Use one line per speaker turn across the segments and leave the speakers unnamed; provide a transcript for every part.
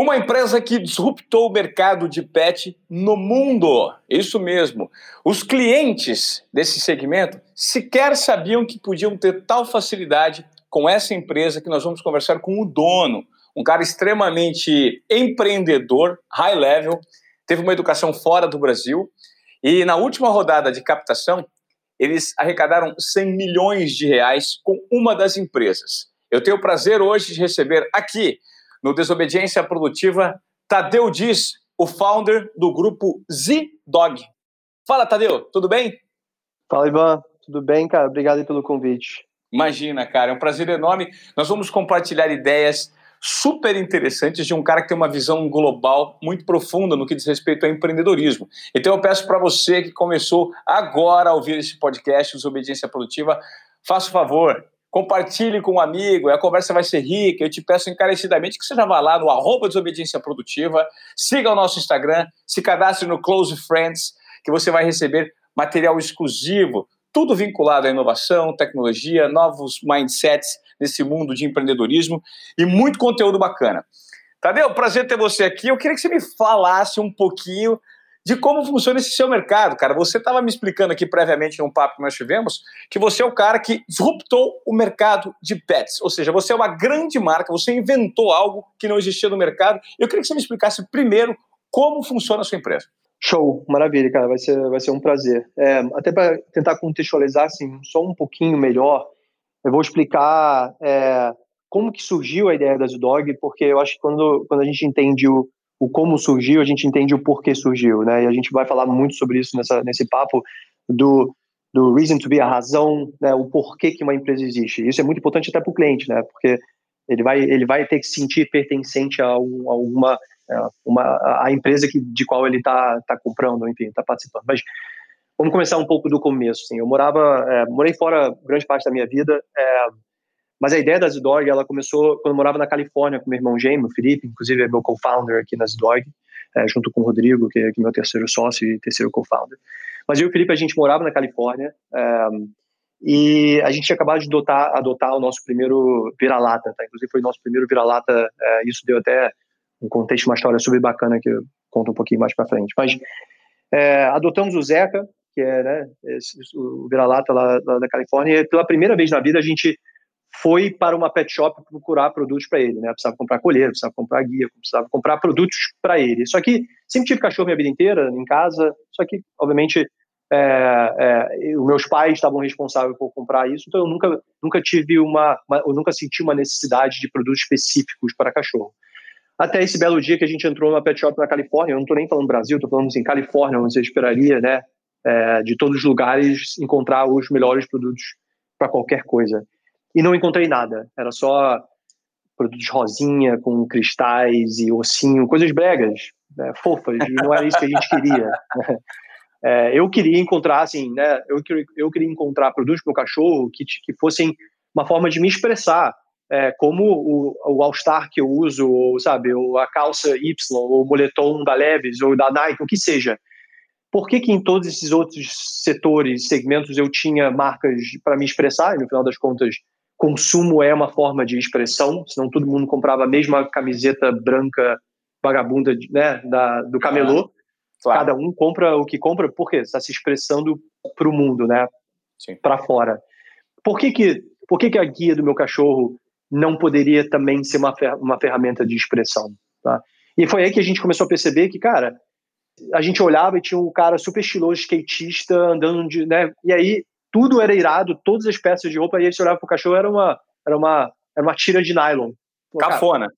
Uma empresa que disruptou o mercado de pet no mundo. Isso mesmo. Os clientes desse segmento sequer sabiam que podiam ter tal facilidade com essa empresa que nós vamos conversar com o dono, um cara extremamente empreendedor, high level, teve uma educação fora do Brasil e na última rodada de captação eles arrecadaram 100 milhões de reais com uma das empresas. Eu tenho o prazer hoje de receber aqui no Desobediência Produtiva, Tadeu Diz, o founder do grupo Z-Dog. Fala, Tadeu, tudo bem?
Fala, Ivan. Tudo bem, cara? Obrigado pelo convite.
Imagina, cara, é um prazer enorme. Nós vamos compartilhar ideias super interessantes de um cara que tem uma visão global muito profunda no que diz respeito ao empreendedorismo. Então eu peço para você que começou agora a ouvir esse podcast, Desobediência Produtiva, faça o favor, compartilhe com um amigo, a conversa vai ser rica. Eu te peço encarecidamente que você já vá lá no arroba Desobediência Produtiva, siga o nosso Instagram, se cadastre no Close Friends, que você vai receber material exclusivo, tudo vinculado à inovação, tecnologia, novos mindsets nesse mundo de empreendedorismo e muito conteúdo bacana. Tadeu, prazer ter você aqui. Eu queria que você me falasse um pouquinho de como funciona esse seu mercado, cara. Você estava me explicando aqui previamente num papo que nós tivemos que você é o cara que disruptou o mercado de pets, ou seja, você é uma grande marca, você inventou algo que não existia no mercado. Eu queria que você me explicasse primeiro como funciona a sua empresa.
Show, maravilha, cara, vai ser, vai ser um prazer. É, até para tentar contextualizar assim, só um pouquinho melhor, eu vou explicar é, como que surgiu a ideia da Zudog, porque eu acho que quando, quando a gente entende o, o como surgiu, a gente entende o porquê surgiu, né? E a gente vai falar muito sobre isso nessa, nesse papo do, do reason to be, a razão, né? o porquê que uma empresa existe. Isso é muito importante até para o cliente, né? Porque ele vai, ele vai ter que se sentir pertencente a, um, a uma, é, uma, a empresa que, de qual ele está tá comprando, enfim, está participando. Mas vamos começar um pouco do começo. Assim. Eu morava, é, morei fora grande parte da minha vida, é, mas a ideia da Zdog, ela começou quando eu morava na Califórnia com meu irmão gêmeo, Felipe, inclusive é meu co-founder aqui na Zdog, é, junto com o Rodrigo, que é, meu terceiro sócio e terceiro co-founder. Mas eu e o Felipe, a gente morava na Califórnia é, e a gente tinha acabado de adotar, adotar o nosso primeiro vira-lata, tá? Inclusive foi o nosso primeiro vira-lata, é, isso deu até um contexto, uma história super bacana que eu conto um pouquinho mais para frente. Mas adotamos o Zeca, que é né, esse, o vira-lata lá, lá da Califórnia, e pela primeira vez na vida a gente foi para uma pet shop procurar produtos para ele, né? Precisava comprar colher, precisava comprar guia, precisava comprar produtos para ele. Só que sempre tive cachorro minha vida inteira em casa, só que obviamente é, é, os meus pais estavam responsáveis por comprar isso, então eu nunca nunca tive uma, uma eu nunca senti uma necessidade de produtos específicos para cachorro. Até esse belo dia que a gente entrou numa pet shop na Califórnia, eu não estou nem falando Brasil, estou falando assim, Califórnia, onde você esperaria, né? É, de todos os lugares encontrar os melhores produtos para qualquer coisa e não encontrei nada. Era só produtos rosinha com cristais e ossinho, coisas bregas, né, fofas, não era isso que a gente queria. É, eu queria encontrar, assim, né, eu, eu queria encontrar produtos para o cachorro que, que fossem uma forma de me expressar, é, como o, o All-Star que eu uso, ou, sabe, ou a calça Y, ou o moletom da Levis, ou da Nike, o que seja. Por que, que em todos esses outros setores, segmentos, eu tinha marcas para me expressar, e no final das contas, consumo é uma forma de expressão, senão todo mundo comprava a mesma camiseta branca vagabunda né, da, do camelô. Claro. Cada um compra o que compra porque está se expressando para o mundo, né? Para fora. Por que que, por que que a guia do meu cachorro não poderia também ser uma, fer uma ferramenta de expressão? Tá? E foi aí que a gente começou a perceber que, cara, a gente olhava e tinha um cara super estiloso, skatista, andando de, né? E aí tudo era irado, todas as peças de roupa, e aí você olhava pro cachorro, era uma, era uma, era uma tira de nylon.
Pô, Cafona.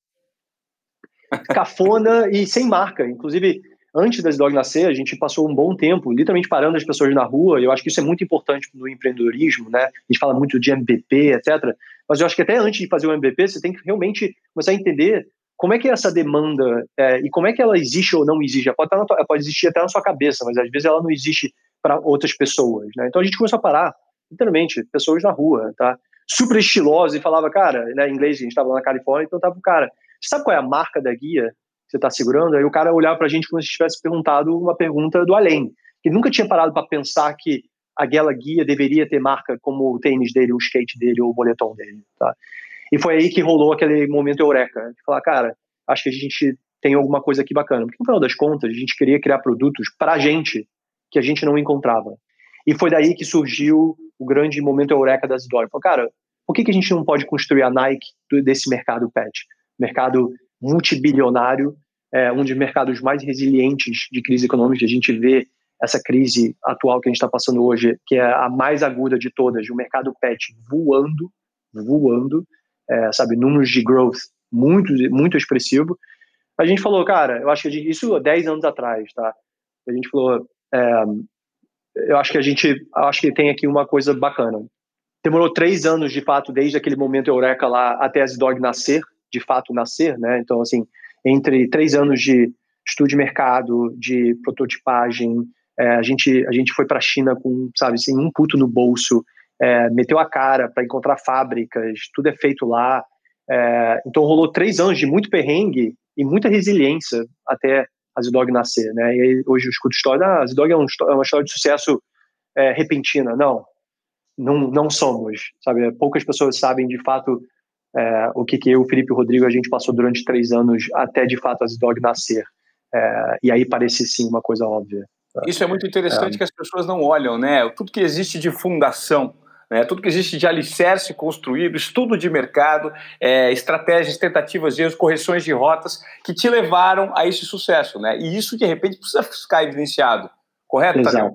Cara, cafona e sem marca. Inclusive, antes das dog nascer, a gente passou um bom tempo literalmente parando as pessoas na rua, e eu acho que isso é muito importante no empreendedorismo, né? A gente fala muito de MVP, etc. Mas eu acho que até antes de fazer o MVP, você tem que realmente começar a entender como é que é essa demanda é, e como é que ela existe ou não existe. Ela pode, estar tua, pode existir até na sua cabeça, mas às vezes ela não existe para outras pessoas, né? Então a gente começou a parar, literalmente, pessoas na rua, tá? Super estilosos e falava, cara, né, em inglês, a gente estava lá na Califórnia, então tava o cara, sabe qual é a marca da guia que você está segurando? Aí o cara olhava para a gente como se tivesse perguntado uma pergunta do além, que nunca tinha parado para pensar que aquela guia deveria ter marca como o tênis dele, o skate dele, ou o boletom dele, tá? E foi aí que rolou aquele momento eureka, de falar, cara, acho que a gente tem alguma coisa aqui bacana. Porque no final das contas, a gente queria criar produtos para a gente que a gente não encontrava. E foi daí que surgiu o grande momento eureka das Dog. Falei, cara, por que, que a gente não pode construir a Nike desse mercado pet? Mercado multibilionário, é, um dos mercados mais resilientes de crise econômica. A gente vê essa crise atual que a gente está passando hoje, que é a mais aguda de todas, o mercado pet voando, voando, é, sabe, números de growth muito, muito expressivo. A gente falou, cara, eu acho que gente, isso 10 anos atrás, tá? A gente falou, é, eu acho que a gente, acho que tem aqui uma coisa bacana. Demorou três anos, de fato, desde aquele momento eureka lá até a Dog nascer, de fato nascer, né? Então, assim, entre três anos de estudo de mercado, de prototipagem, é, a gente a gente foi para a China com, sabe, sem um puto no bolso, é, meteu a cara para encontrar fábricas, tudo é feito lá. É, então rolou três anos de muito perrengue e muita resiliência até a Zidog nascer, né? E aí, hoje eu escuto história, ah, a Zidog é, um, é uma história de sucesso é, repentina. Não, não, não somos, sabe? Poucas pessoas sabem de fato é, o que, que eu, Felipe e o Rodrigo, a gente passou durante três anos até de fato a Zidog nascer. É, e aí parece sim uma coisa óbvia.
Isso é muito interessante é. que as pessoas não olham, né? Tudo que existe de fundação, né? tudo que existe de alicerce construído, estudo de mercado, é, estratégias, tentativas erros, correções de rotas que te levaram a esse sucesso, né? E isso de repente precisa ficar evidenciado, correto?
Exato. Tadeu?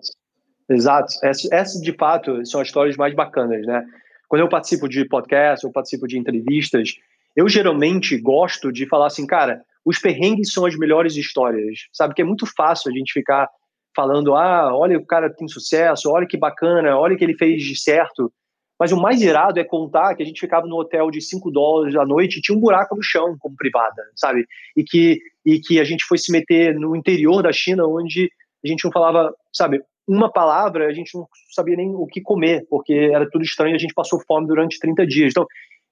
Exato. Essas, essa, de fato são as histórias mais bacanas, né? Quando eu participo de podcast, eu participo de entrevistas, eu geralmente gosto de falar assim, cara, os perrengues são as melhores histórias, sabe? Que é muito fácil a gente ficar falando, ah, olha o cara tem sucesso, olha que bacana, olha o que ele fez de certo. Mas o mais irado é contar que a gente ficava no hotel de 5 dólares à noite e tinha um buraco no chão como privada, sabe? E que, e que a gente foi se meter no interior da China, onde a gente não falava, sabe, uma palavra, a gente não sabia nem o que comer, porque era tudo estranho, a gente passou fome durante 30 dias. Então,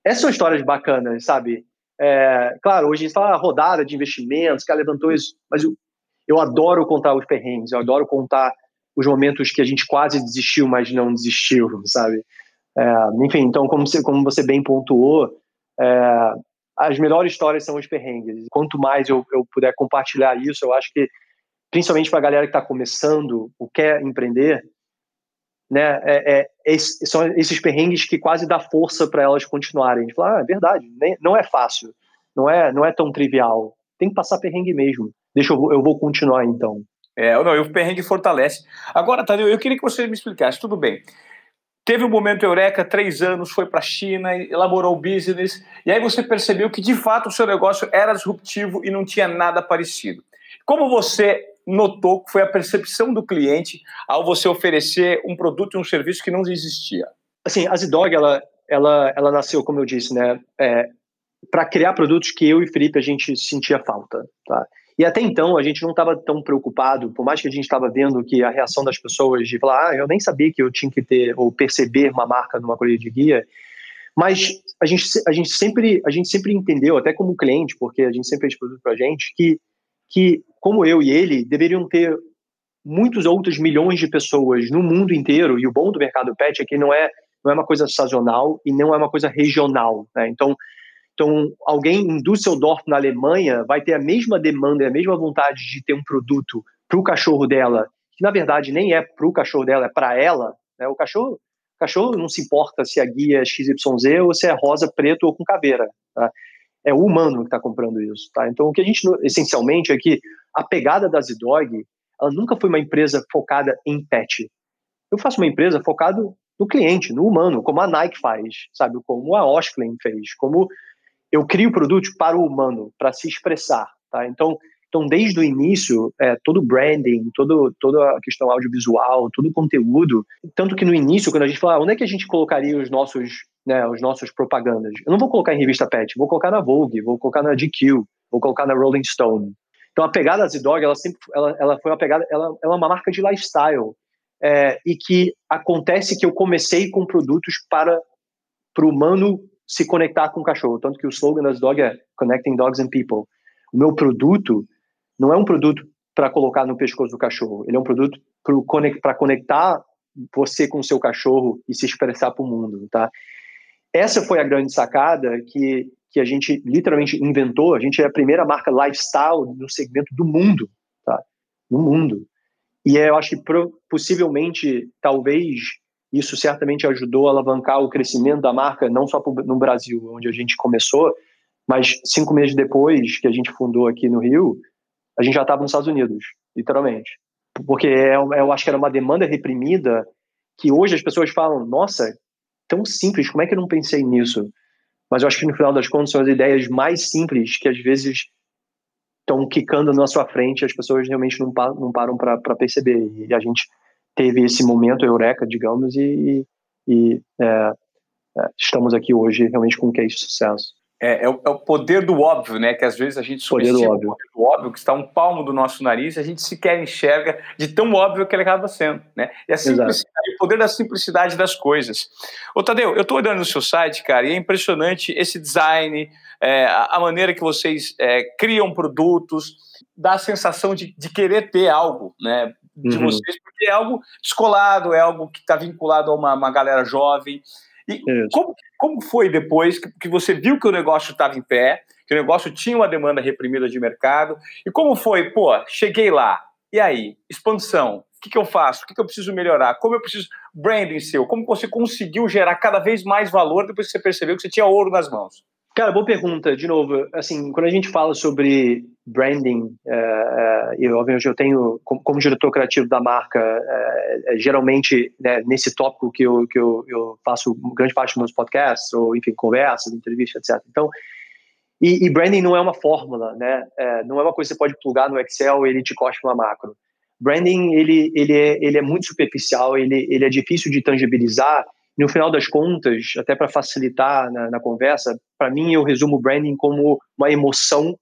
essas são histórias bacanas, sabe? É, claro, hoje a gente fala rodada de investimentos, que levantou isso, mas eu, eu adoro contar os perrengues, eu adoro contar os momentos que a gente quase desistiu, mas não desistiu, sabe? É, enfim, então, como você, como você bem pontuou, é, as melhores histórias são os perrengues. Quanto mais eu, eu puder compartilhar isso, eu acho que, principalmente para a galera que está começando ou quer empreender, né, é, é, esse, são esses perrengues que quase dá força para elas continuarem. De falar, ah, é verdade, nem, não é fácil, não é, não é tão trivial. Tem que passar perrengue mesmo. Deixa eu, eu vou continuar então.
É, não, o perrengue fortalece. Agora, Tadeu, eu queria que você me explicasse, tudo bem. Teve um momento eureka, três anos, foi para a China, elaborou o business, e aí você percebeu que de fato o seu negócio era disruptivo e não tinha nada parecido. Como você notou que foi a percepção do cliente ao você oferecer um produto e um serviço que não existia?
Assim, a Zidog, ela, ela, ela nasceu, como eu disse, né, é, para criar produtos que eu e Felipe a gente sentia falta, tá? E até então a gente não estava tão preocupado, por mais que a gente estava vendo que a reação das pessoas de falar, ah, eu nem sabia que eu tinha que ter ou perceber uma marca numa colheita de guia, mas a gente, a gente sempre a gente sempre entendeu, até como cliente, porque a gente sempre fez produto para a gente, que que como eu e ele deveriam ter muitos outros milhões de pessoas no mundo inteiro. E o bom do mercado pet é que não é não é uma coisa sazonal e não é uma coisa regional. Né? Então então, alguém em Düsseldorf, na Alemanha, vai ter a mesma demanda, a mesma vontade de ter um produto para o cachorro dela, que na verdade nem é para o cachorro dela, é para ela. Né? O cachorro, o cachorro não se importa se a guia é XYZ ou se é rosa, preto ou com caveira. Tá? É o humano que está comprando isso. Tá? Então, o que a gente, essencialmente, é que a pegada da Zidog, ela nunca foi uma empresa focada em pet. Eu faço uma empresa focada no cliente, no humano, como a Nike faz, sabe? Como a Oshklin fez, como eu crio produtos para o humano, para se expressar, tá? Então, então desde o início, é, todo o branding, todo, toda a questão audiovisual, todo o conteúdo, tanto que no início, quando a gente fala, ah, onde é que a gente colocaria os nossos, né, os nossos propagandas? Eu não vou colocar em revista Pet, vou colocar na Vogue, vou colocar na GQ, vou colocar na Rolling Stone. Então a pegada da Z-Dog, ela sempre, ela, ela foi uma pegada, ela, ela é uma marca de lifestyle, é, e que acontece que eu comecei com produtos para para o humano se conectar com o cachorro. Tanto que o slogan das dog é Connecting Dogs and People. O meu produto não é um produto para colocar no pescoço do cachorro. Ele é um produto para conectar você com o seu cachorro e se expressar para o mundo, tá? Essa foi a grande sacada que, que a gente literalmente inventou. A gente é a primeira marca lifestyle no segmento do mundo, tá? No mundo. E eu acho que possivelmente, talvez, isso certamente ajudou a alavancar o crescimento da marca, não só no Brasil, onde a gente começou, mas cinco meses depois que a gente fundou aqui no Rio, a gente já estava nos Estados Unidos, literalmente. Porque é, eu acho que era uma demanda reprimida que hoje as pessoas falam, nossa, tão simples, como é que eu não pensei nisso? Mas eu acho que no final das contas são as ideias mais simples que às vezes estão quicando na sua frente, as pessoas realmente não param para perceber. E a gente teve esse momento eureka, digamos, e, e é, é, estamos aqui hoje realmente com um case de sucesso.
É, é, o, é, o, poder do óbvio, né? Que às vezes a gente subestima
poder do óbvio.
o poder do óbvio, que está um palmo do nosso nariz, a gente sequer enxerga de tão óbvio que ele acaba sendo, né? E a simplicidade, o poder da simplicidade das coisas. Ô, Tadeu, eu estou olhando no seu site, cara, e é impressionante esse design, é, a maneira que vocês é, criam produtos, dá a sensação de, de querer ter algo, né? De uhum. vocês, porque é algo descolado, é algo que está vinculado a uma, uma galera jovem. E como, como foi depois que, que você viu que o negócio estava em pé, que o negócio tinha uma demanda reprimida de mercado? E como foi, pô, cheguei lá, e aí? Expansão, o que, que eu faço? O que, que eu preciso melhorar? Como eu preciso. Branding seu, como você conseguiu gerar cada vez mais valor depois que você percebeu que você tinha ouro nas mãos?
Cara, boa pergunta. De novo, assim, quando a gente fala sobre branding, é, é, eu, obviamente, eu tenho, como, como, diretor criativo da marca, é, geralmente, né, nesse tópico que, eu, que eu, eu, faço grande parte dos meus podcasts, ou, enfim, conversas, entrevistas, etc. Então, e, e branding não é uma fórmula, né? Não é uma coisa que você pode plugar no Excel e ele te cospe uma macro. Branding, ele, ele, é, ele é muito superficial, ele, ele é difícil de tangibilizar, no final das contas, até para facilitar na, na conversa, para mim eu resumo o branding como uma emoção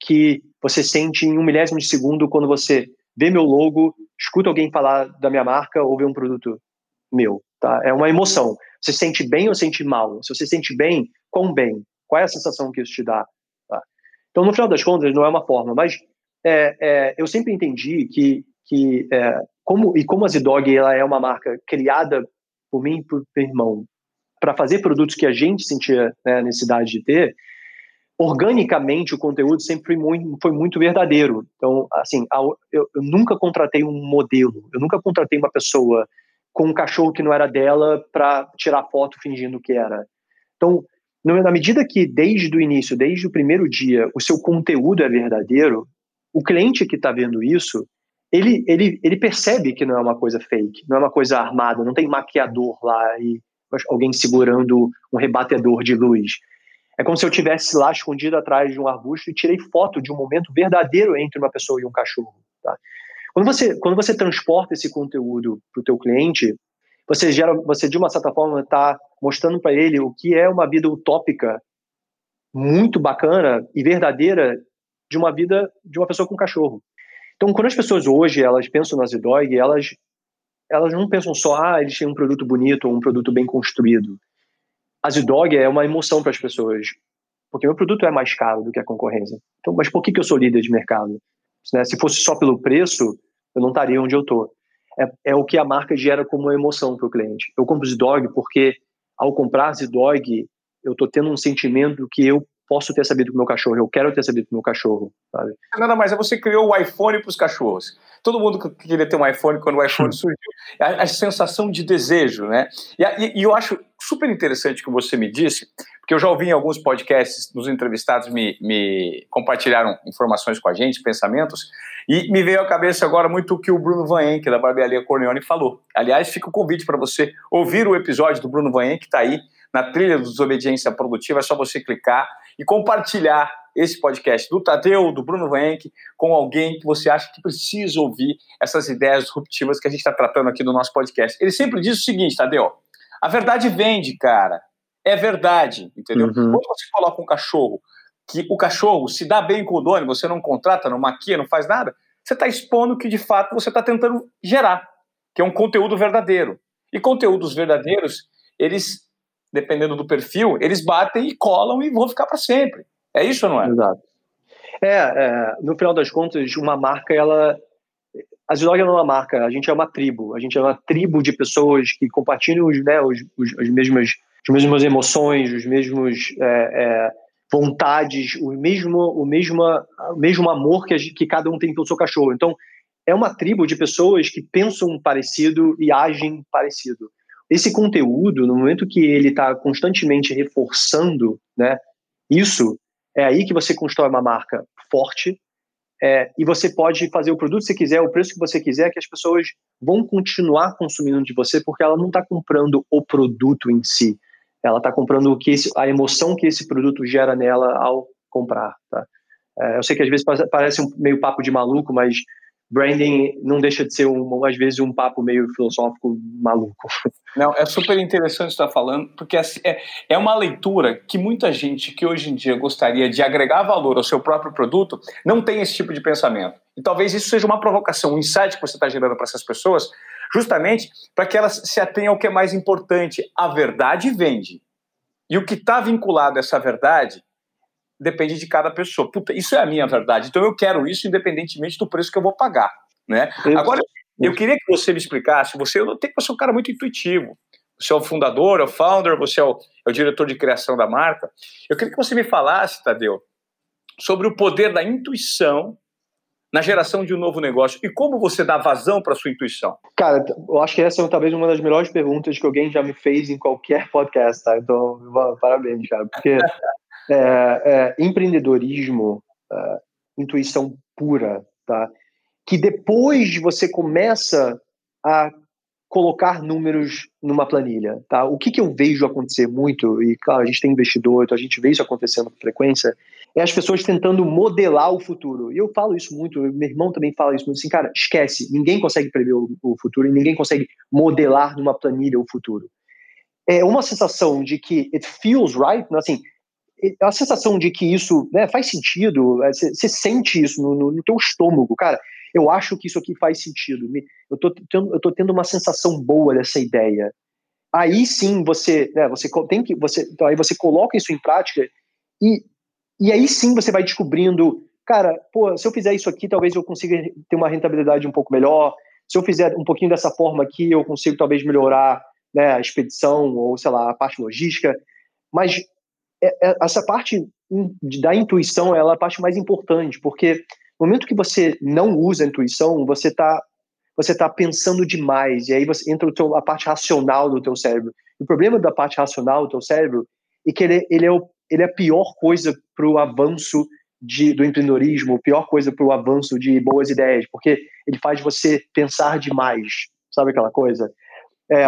que você sente em um milésimo de segundo quando você vê meu logo, escuta alguém falar da minha marca ou vê um produto meu, tá? É uma emoção. Você sente bem ou sente mal? Se você sente bem, quão bem? Qual é a sensação que isso te dá? Tá? Então, no final das contas, não é uma forma, mas é, é, eu sempre entendi que, que é, como e como a Zidog ela é uma marca criada por mim e por meu irmão, para fazer produtos que a gente sentia né, necessidade de ter, organicamente o conteúdo sempre foi muito, foi muito verdadeiro. Então, assim, eu, eu, nunca contratei um modelo, eu nunca contratei uma pessoa com um cachorro que não era dela para tirar foto fingindo que era. Então, na medida que desde o início, desde o primeiro dia, o seu conteúdo é verdadeiro, o cliente que está vendo isso, ele, ele, ele percebe que não é uma coisa fake, não é uma coisa armada, não tem maquiador lá e alguém segurando um rebatedor de luz. É como se eu tivesse lá escondido atrás de um arbusto e tirei foto de um momento verdadeiro entre uma pessoa e um cachorro. Tá? Quando você quando você transporta esse conteúdo para o teu cliente, você gera, você de uma certa forma está mostrando para ele o que é uma vida utópica muito bacana e verdadeira de uma vida de uma pessoa com cachorro. Então, quando as pessoas hoje elas pensam na Zidog, elas elas não pensam só, ah, eles têm um produto bonito ou um produto bem construído. A Zidog é uma emoção para as pessoas, porque meu produto é mais caro do que a concorrência. Então, mas por que, que eu sou líder de mercado? Né? Se fosse só pelo preço, eu não estaria onde eu estou. É, é o que a marca gera como emoção para o cliente. Eu compro Zidog porque, ao comprar Zidog, eu estou tendo um sentimento que eu posso ter sabido com o meu cachorro, eu quero ter sabido com o meu cachorro, sabe?
Nada mais, é você criou o iPhone para os cachorros. Todo mundo queria ter um iPhone quando o iPhone surgiu. A, a sensação de desejo, né? E, e, e, eu acho super interessante o que você me disse, porque eu já ouvi em alguns podcasts, nos entrevistados me, me compartilharam informações com a gente, pensamentos, e me veio à cabeça agora muito o que o Bruno Van Enck, da Barbearia Corleone, falou. Aliás, fica o convite para você ouvir o episódio do Bruno Van Enck, que está aí na trilha do Desobediência Produtiva, é só você clicar e compartilhar esse podcast do Tadeu, do Bruno Vank, com alguém que você acha que precisa ouvir essas ideias disruptivas que a gente está tratando aqui no nosso podcast. Ele sempre diz o seguinte, Tadeu, a verdade vende, cara. É verdade, entendeu? Uhum. Quando você coloca um cachorro, que o cachorro se dá bem com o dono, você não contrata, não maquia, não faz nada, você está expondo que de fato você está tentando gerar, que é um conteúdo verdadeiro. E conteúdos verdadeiros, eles dependendo do perfil, eles batem e colam e vão ficar para sempre. É isso ou não é?
Exato. É, é, no final das contas, uma marca, ela. A Zilog não é uma marca, a gente é uma tribo. A gente é uma tribo de pessoas que compartilham os, né, os, os, as mesmas as mesmas emoções, os mesmos é, é, vontades, o mesmo, o mesmo, o mesmo amor que, a, que cada um tem pelo seu cachorro. Então, é uma tribo de pessoas que pensam parecido e agem parecido. Esse conteúdo, no momento que ele está constantemente reforçando, né, isso é aí que você constrói uma marca forte é, e você pode fazer o produto que você quiser, o preço que você quiser, que as pessoas vão continuar consumindo de você porque ela não está comprando o produto em si, ela está comprando o que esse, a emoção que esse produto gera nela ao comprar. Tá? É, eu sei que às vezes parece um meio papo de maluco, mas branding não deixa de ser, um, às vezes, um papo meio filosófico maluco.
Não, é super interessante estar falando, porque assim, é, é uma leitura que muita gente que hoje em dia gostaria de agregar valor ao seu próprio produto não tem esse tipo de pensamento. E talvez isso seja uma provocação, um insight que você está gerando para essas pessoas, justamente para que elas se atenham ao que é mais importante. A verdade vende. E o que está vinculado a essa verdade depende de cada pessoa. Puta, isso é a minha verdade. Então eu quero isso independentemente do preço que eu vou pagar, né? Agora eu queria que você me explicasse, você eu notei que você é um cara muito intuitivo. Você é o fundador, é o founder, você é o, é o diretor de criação da marca. Eu queria que você me falasse, Tadeu, sobre o poder da intuição na geração de um novo negócio e como você dá vazão para sua intuição?
Cara, eu acho que essa é talvez uma das melhores perguntas que alguém já me fez em qualquer podcast, tá? Então, parabéns, cara, porque é, é, empreendedorismo, é, intuição pura, tá? Que depois você começa a colocar números numa planilha, tá? O que, que eu vejo acontecer muito, e claro, a gente tem investidor, então a gente vê isso acontecendo com frequência, é as pessoas tentando modelar o futuro. E eu falo isso muito, meu irmão também fala isso muito, assim, cara, esquece, ninguém consegue prever o, o futuro e ninguém consegue modelar numa planilha o futuro. É uma sensação de que it feels right, né? assim, a sensação de que isso né, faz sentido, você, é, sente isso no, no, no teu estômago, cara, eu acho que isso aqui faz sentido, eu tô, tendo, eu tô tendo uma sensação boa dessa ideia. Aí sim você, né, você tem que, você, então aí você coloca isso em prática e, e aí sim você vai descobrindo, cara, pô, se eu fizer isso aqui, talvez eu consiga ter uma rentabilidade um pouco melhor, se eu fizer um pouquinho dessa forma aqui, eu consigo talvez melhorar né, a expedição ou, sei lá, a parte logística, mas é, é, essa parte da intuição ela é a parte mais importante, porque no momento que você não usa a intuição, você está você tá pensando demais, e aí você entra teu, a parte racional do teu cérebro. O problema da parte racional do teu cérebro é que ele, ele, é, o, ele é a pior coisa para o avanço de, do empreendedorismo, a pior coisa para o avanço de boas ideias, porque ele faz você pensar demais, sabe aquela coisa? É,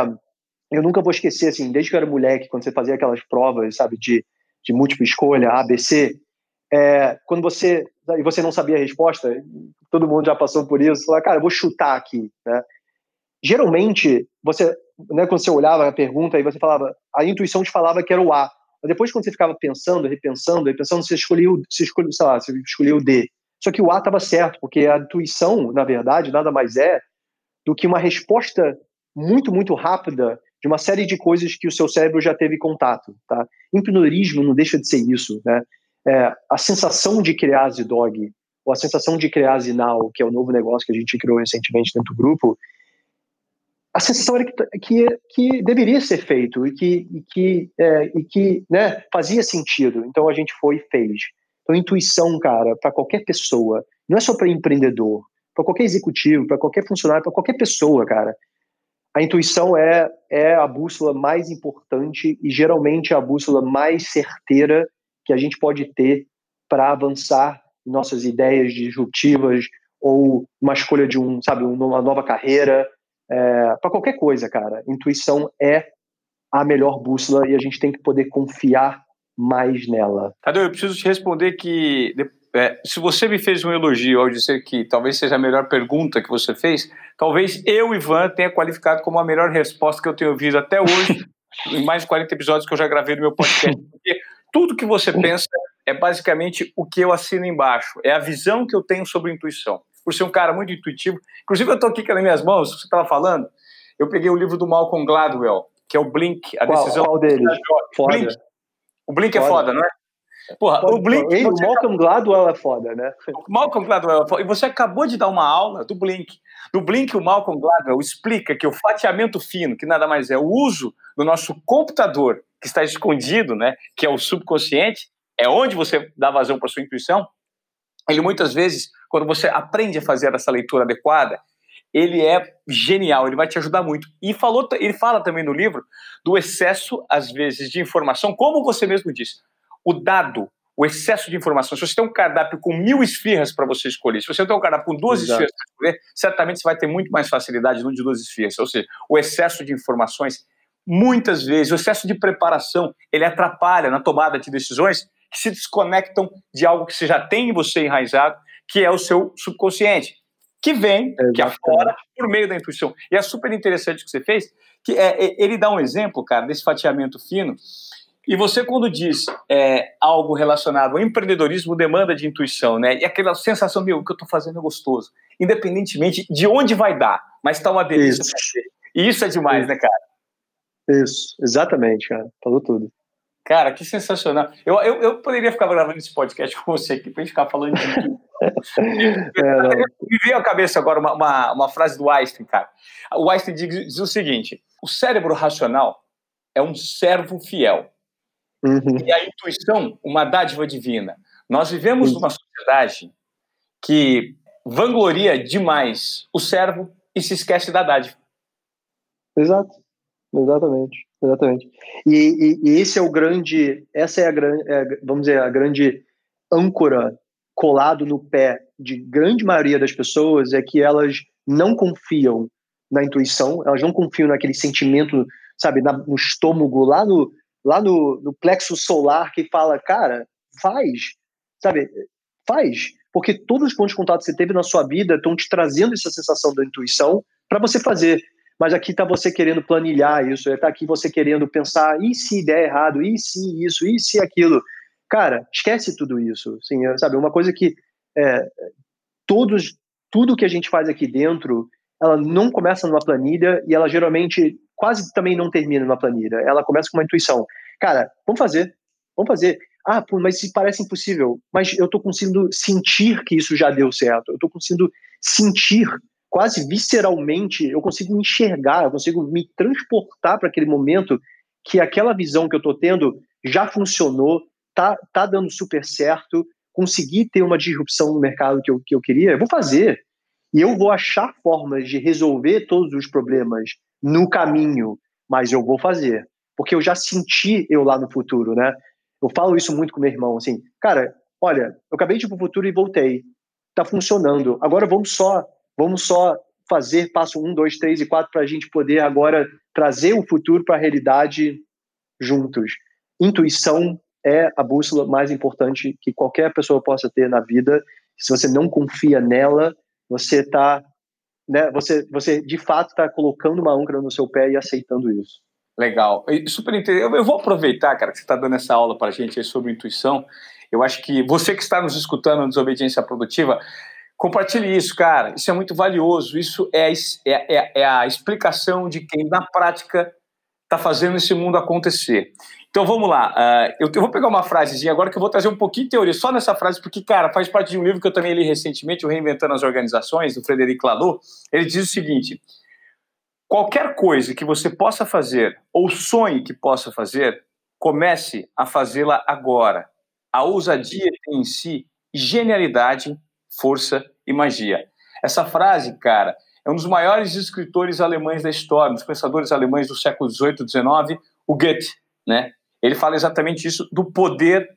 eu nunca vou esquecer, assim, desde que eu era moleque, quando você fazia aquelas provas, sabe, de de múltipla escolha, A, B, C, é, quando você e você não sabia a resposta, todo mundo já passou por isso, fala, cara, eu vou chutar aqui, né? Geralmente, você, né, quando você olhava a pergunta e você falava, a intuição te falava que era o A. Mas depois, quando você ficava pensando, repensando, repensando, você escolheu, você escolheu, sei lá, você escolheu o D. Só que o A estava certo, porque a intuição, na verdade, nada mais é do que uma resposta muito, muito rápida de uma série de coisas que o seu cérebro já teve contato. Tá? Empreendedorismo não deixa de ser isso. Né? É, a sensação de criar a Zidog, ou a sensação de criar a Zinal, que é o novo negócio que a gente criou recentemente dentro do grupo, a sensação era que, que, que deveria ser feito e que, e que, é, e que né, fazia sentido. Então a gente foi e fez. Então, intuição, cara, para qualquer pessoa, não é só para empreendedor, para qualquer executivo, para qualquer funcionário, para qualquer pessoa, cara a intuição é, é a bússola mais importante e geralmente é a bússola mais certeira que a gente pode ter para avançar nossas ideias disruptivas ou uma escolha de um, sabe, uma nova carreira, é, para qualquer coisa, cara. Intuição é a melhor bússola e a gente tem que poder confiar mais nela.
Tadeu, eu preciso te responder que é, se você me fez um elogio ao dizer que talvez seja a melhor pergunta que você fez, talvez eu, Ivan, tenha qualificado como a melhor resposta que eu tenho ouvido até hoje, em mais de 40 episódios que eu já gravei no meu podcast. Porque tudo que você pensa é basicamente o que eu assino embaixo, é a visão que eu tenho sobre intuição. Por ser um cara muito intuitivo. Inclusive, eu estou aqui com as minhas mãos, você estava falando, eu peguei o livro do Malcolm Gladwell, que é o Blink, a
qual,
decisão.
Qual deles?
Blink. O Blink é foda. é foda, não é?
Porra, o Blink. O Malcolm Gladwell é foda, né?
O Malcolm Gladwell é foda. E você acabou de dar uma aula do Blink. Do Blink, o Malcolm Gladwell explica que o fatiamento fino, que nada mais é o uso do nosso computador, que está escondido, né? Que é o subconsciente, é onde você dá vazão para sua intuição. Ele muitas vezes, quando você aprende a fazer essa leitura adequada, ele é genial, ele vai te ajudar muito. E falou, ele fala também no livro do excesso, às vezes, de informação, como você mesmo disse. O dado, o excesso de informação. Se você tem um cardápio com mil esfirras para você escolher, se você tem um cardápio com duas Exato. esfirras para escolher, certamente você vai ter muito mais facilidade no de duas esfirras. Ou seja, o excesso de informações, muitas vezes, o excesso de preparação, ele atrapalha na tomada de decisões que se desconectam de algo que você já tem em você enraizado, que é o seu subconsciente que vem, Exatamente. que afora, por meio da intuição. E é super interessante o que você fez, que é, é, ele dá um exemplo, cara, desse fatiamento fino. E você, quando diz é, algo relacionado ao empreendedorismo, demanda de intuição, né? E aquela sensação, meu, o que eu estou fazendo é gostoso. Independentemente de onde vai dar, mas está uma delícia. Isso. E isso é demais, isso. né, cara?
Isso, exatamente, cara. Falou tudo.
Cara, que sensacional. Eu, eu, eu poderia ficar gravando esse podcast com você aqui pra gente ficar falando de tudo. é, Me veio à cabeça agora uma, uma, uma, frase do Einstein, cara. O Einstein diz, diz, o seguinte: o cérebro racional é um servo fiel. Uhum. E a intuição, uma dádiva divina. Nós vivemos uhum. numa sociedade que vangloria demais o servo e se esquece da dádiva.
Exato, exatamente. Exatamente. E, e, e, esse é o grande, essa é a grande, é, vamos dizer, a grande âncora colado no pé de grande maioria das pessoas é que elas não confiam na intuição, elas não confiam naquele sentimento, sabe, na, no estômago, lá no, lá no, no plexo solar que fala, cara, faz, sabe, faz, porque todos os pontos de contato que você teve na sua vida estão te trazendo essa sensação da intuição para você fazer mas aqui está você querendo planilhar isso, está aqui você querendo pensar, e se der errado, e se isso, e se aquilo. Cara, esquece tudo isso, assim, sabe? Uma coisa que é, todos, tudo que a gente faz aqui dentro, ela não começa numa planilha e ela geralmente quase também não termina numa planilha. Ela começa com uma intuição. Cara, vamos fazer, vamos fazer. Ah, mas se parece impossível, mas eu estou conseguindo sentir que isso já deu certo. Eu estou conseguindo sentir quase visceralmente, eu consigo enxergar, eu consigo me transportar para aquele momento que aquela visão que eu estou tendo já funcionou, tá, tá dando super certo, consegui ter uma disrupção no mercado que eu, que eu queria, eu vou fazer. E eu vou achar formas de resolver todos os problemas no caminho, mas eu vou fazer. Porque eu já senti eu lá no futuro, né? Eu falo isso muito com meu irmão, assim, cara, olha, eu acabei de ir pro futuro e voltei. Tá funcionando. Agora vamos só Vamos só fazer passo um, dois, três e quatro para a gente poder agora trazer o futuro para a realidade juntos. Intuição é a bússola mais importante que qualquer pessoa possa ter na vida. Se você não confia nela, você está, né? Você, você de fato está colocando uma âncora no seu pé e aceitando isso.
Legal, super interessante. Eu vou aproveitar, cara, que você está dando essa aula para a gente sobre intuição. Eu acho que você que está nos escutando no Desobediência Produtiva, Compartilhe isso, cara. Isso é muito valioso. Isso é, é, é, é a explicação de quem, na prática, está fazendo esse mundo acontecer. Então vamos lá. Uh, eu, eu, vou pegar uma frasezinha agora que eu vou trazer um pouquinho de teoria só nessa frase, porque, cara, faz parte de um livro que eu também li recentemente, o Reinventando as Organizações, do Frederic Laloux. Ele diz o seguinte: qualquer coisa que você possa fazer ou sonhe que possa fazer, comece a fazê-la agora. A ousadia tem em si genialidade força e magia. Essa frase, cara, é um dos maiores escritores alemães da história, um dos pensadores alemães do século XVIII, XIX, o Goethe, né? Ele fala exatamente isso do poder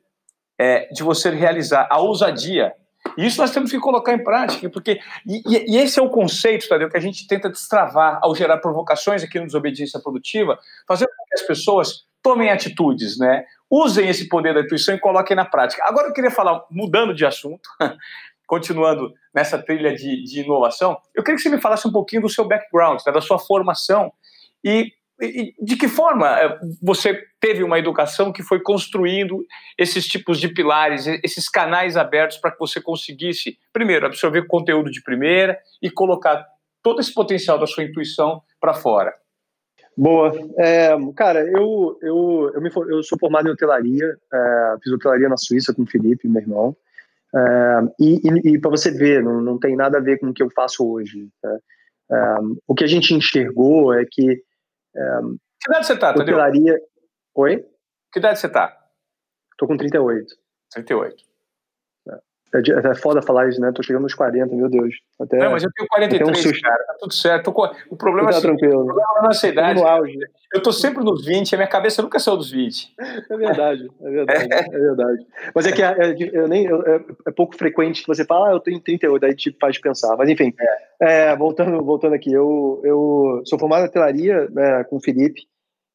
é, de você realizar a ousadia. E isso nós temos que colocar em prática, porque e, e esse é o conceito, Tadeu, que a gente tenta destravar ao gerar provocações aqui no Desobediência Produtiva, fazendo com que as pessoas tomem atitudes, né? Usem esse poder da intuição e coloquem na prática. Agora eu queria falar, mudando de assunto, continuando nessa trilha de, de, inovação, eu queria que você me falasse um pouquinho do seu background, né, da sua formação e, de que forma eh, você teve uma educação que foi construindo esses tipos de pilares, esses canais abertos para que você conseguisse, primeiro, absorver conteúdo de primeira e colocar todo esse potencial da sua intuição para fora.
Boa. É, cara, eu, eu, eu, me, eu sou formado em hotelaria, é, fiz hotelaria na Suíça com o Felipe, meu irmão. É, e, e, e para você ver, não, não tem nada a ver com o que eu faço hoje. É, o que a gente enxergou é que.
É, que idade você tá,
hotelaria... Oi?
Que idade você tá?
Tô com 38.
38.
É, é foda falar isso, né? Tô chegando nos 40, meu Deus.
Até, não, mas eu tenho 43, um cara. Tá tudo certo. Com... O problema
tá
é
tranquilo. O
problema na nossa idade. No. Eu tô sempre nos 20, a minha cabeça nunca saiu dos 20.
É verdade, é verdade, é, é verdade. Mas é que é, eu nem, é, é, pouco frequente que você fala, ah, eu tenho 38, aí te faz pensar. Mas enfim, é. voltando, voltando aqui, eu, eu sou formado em hotelaria né, com o Felipe.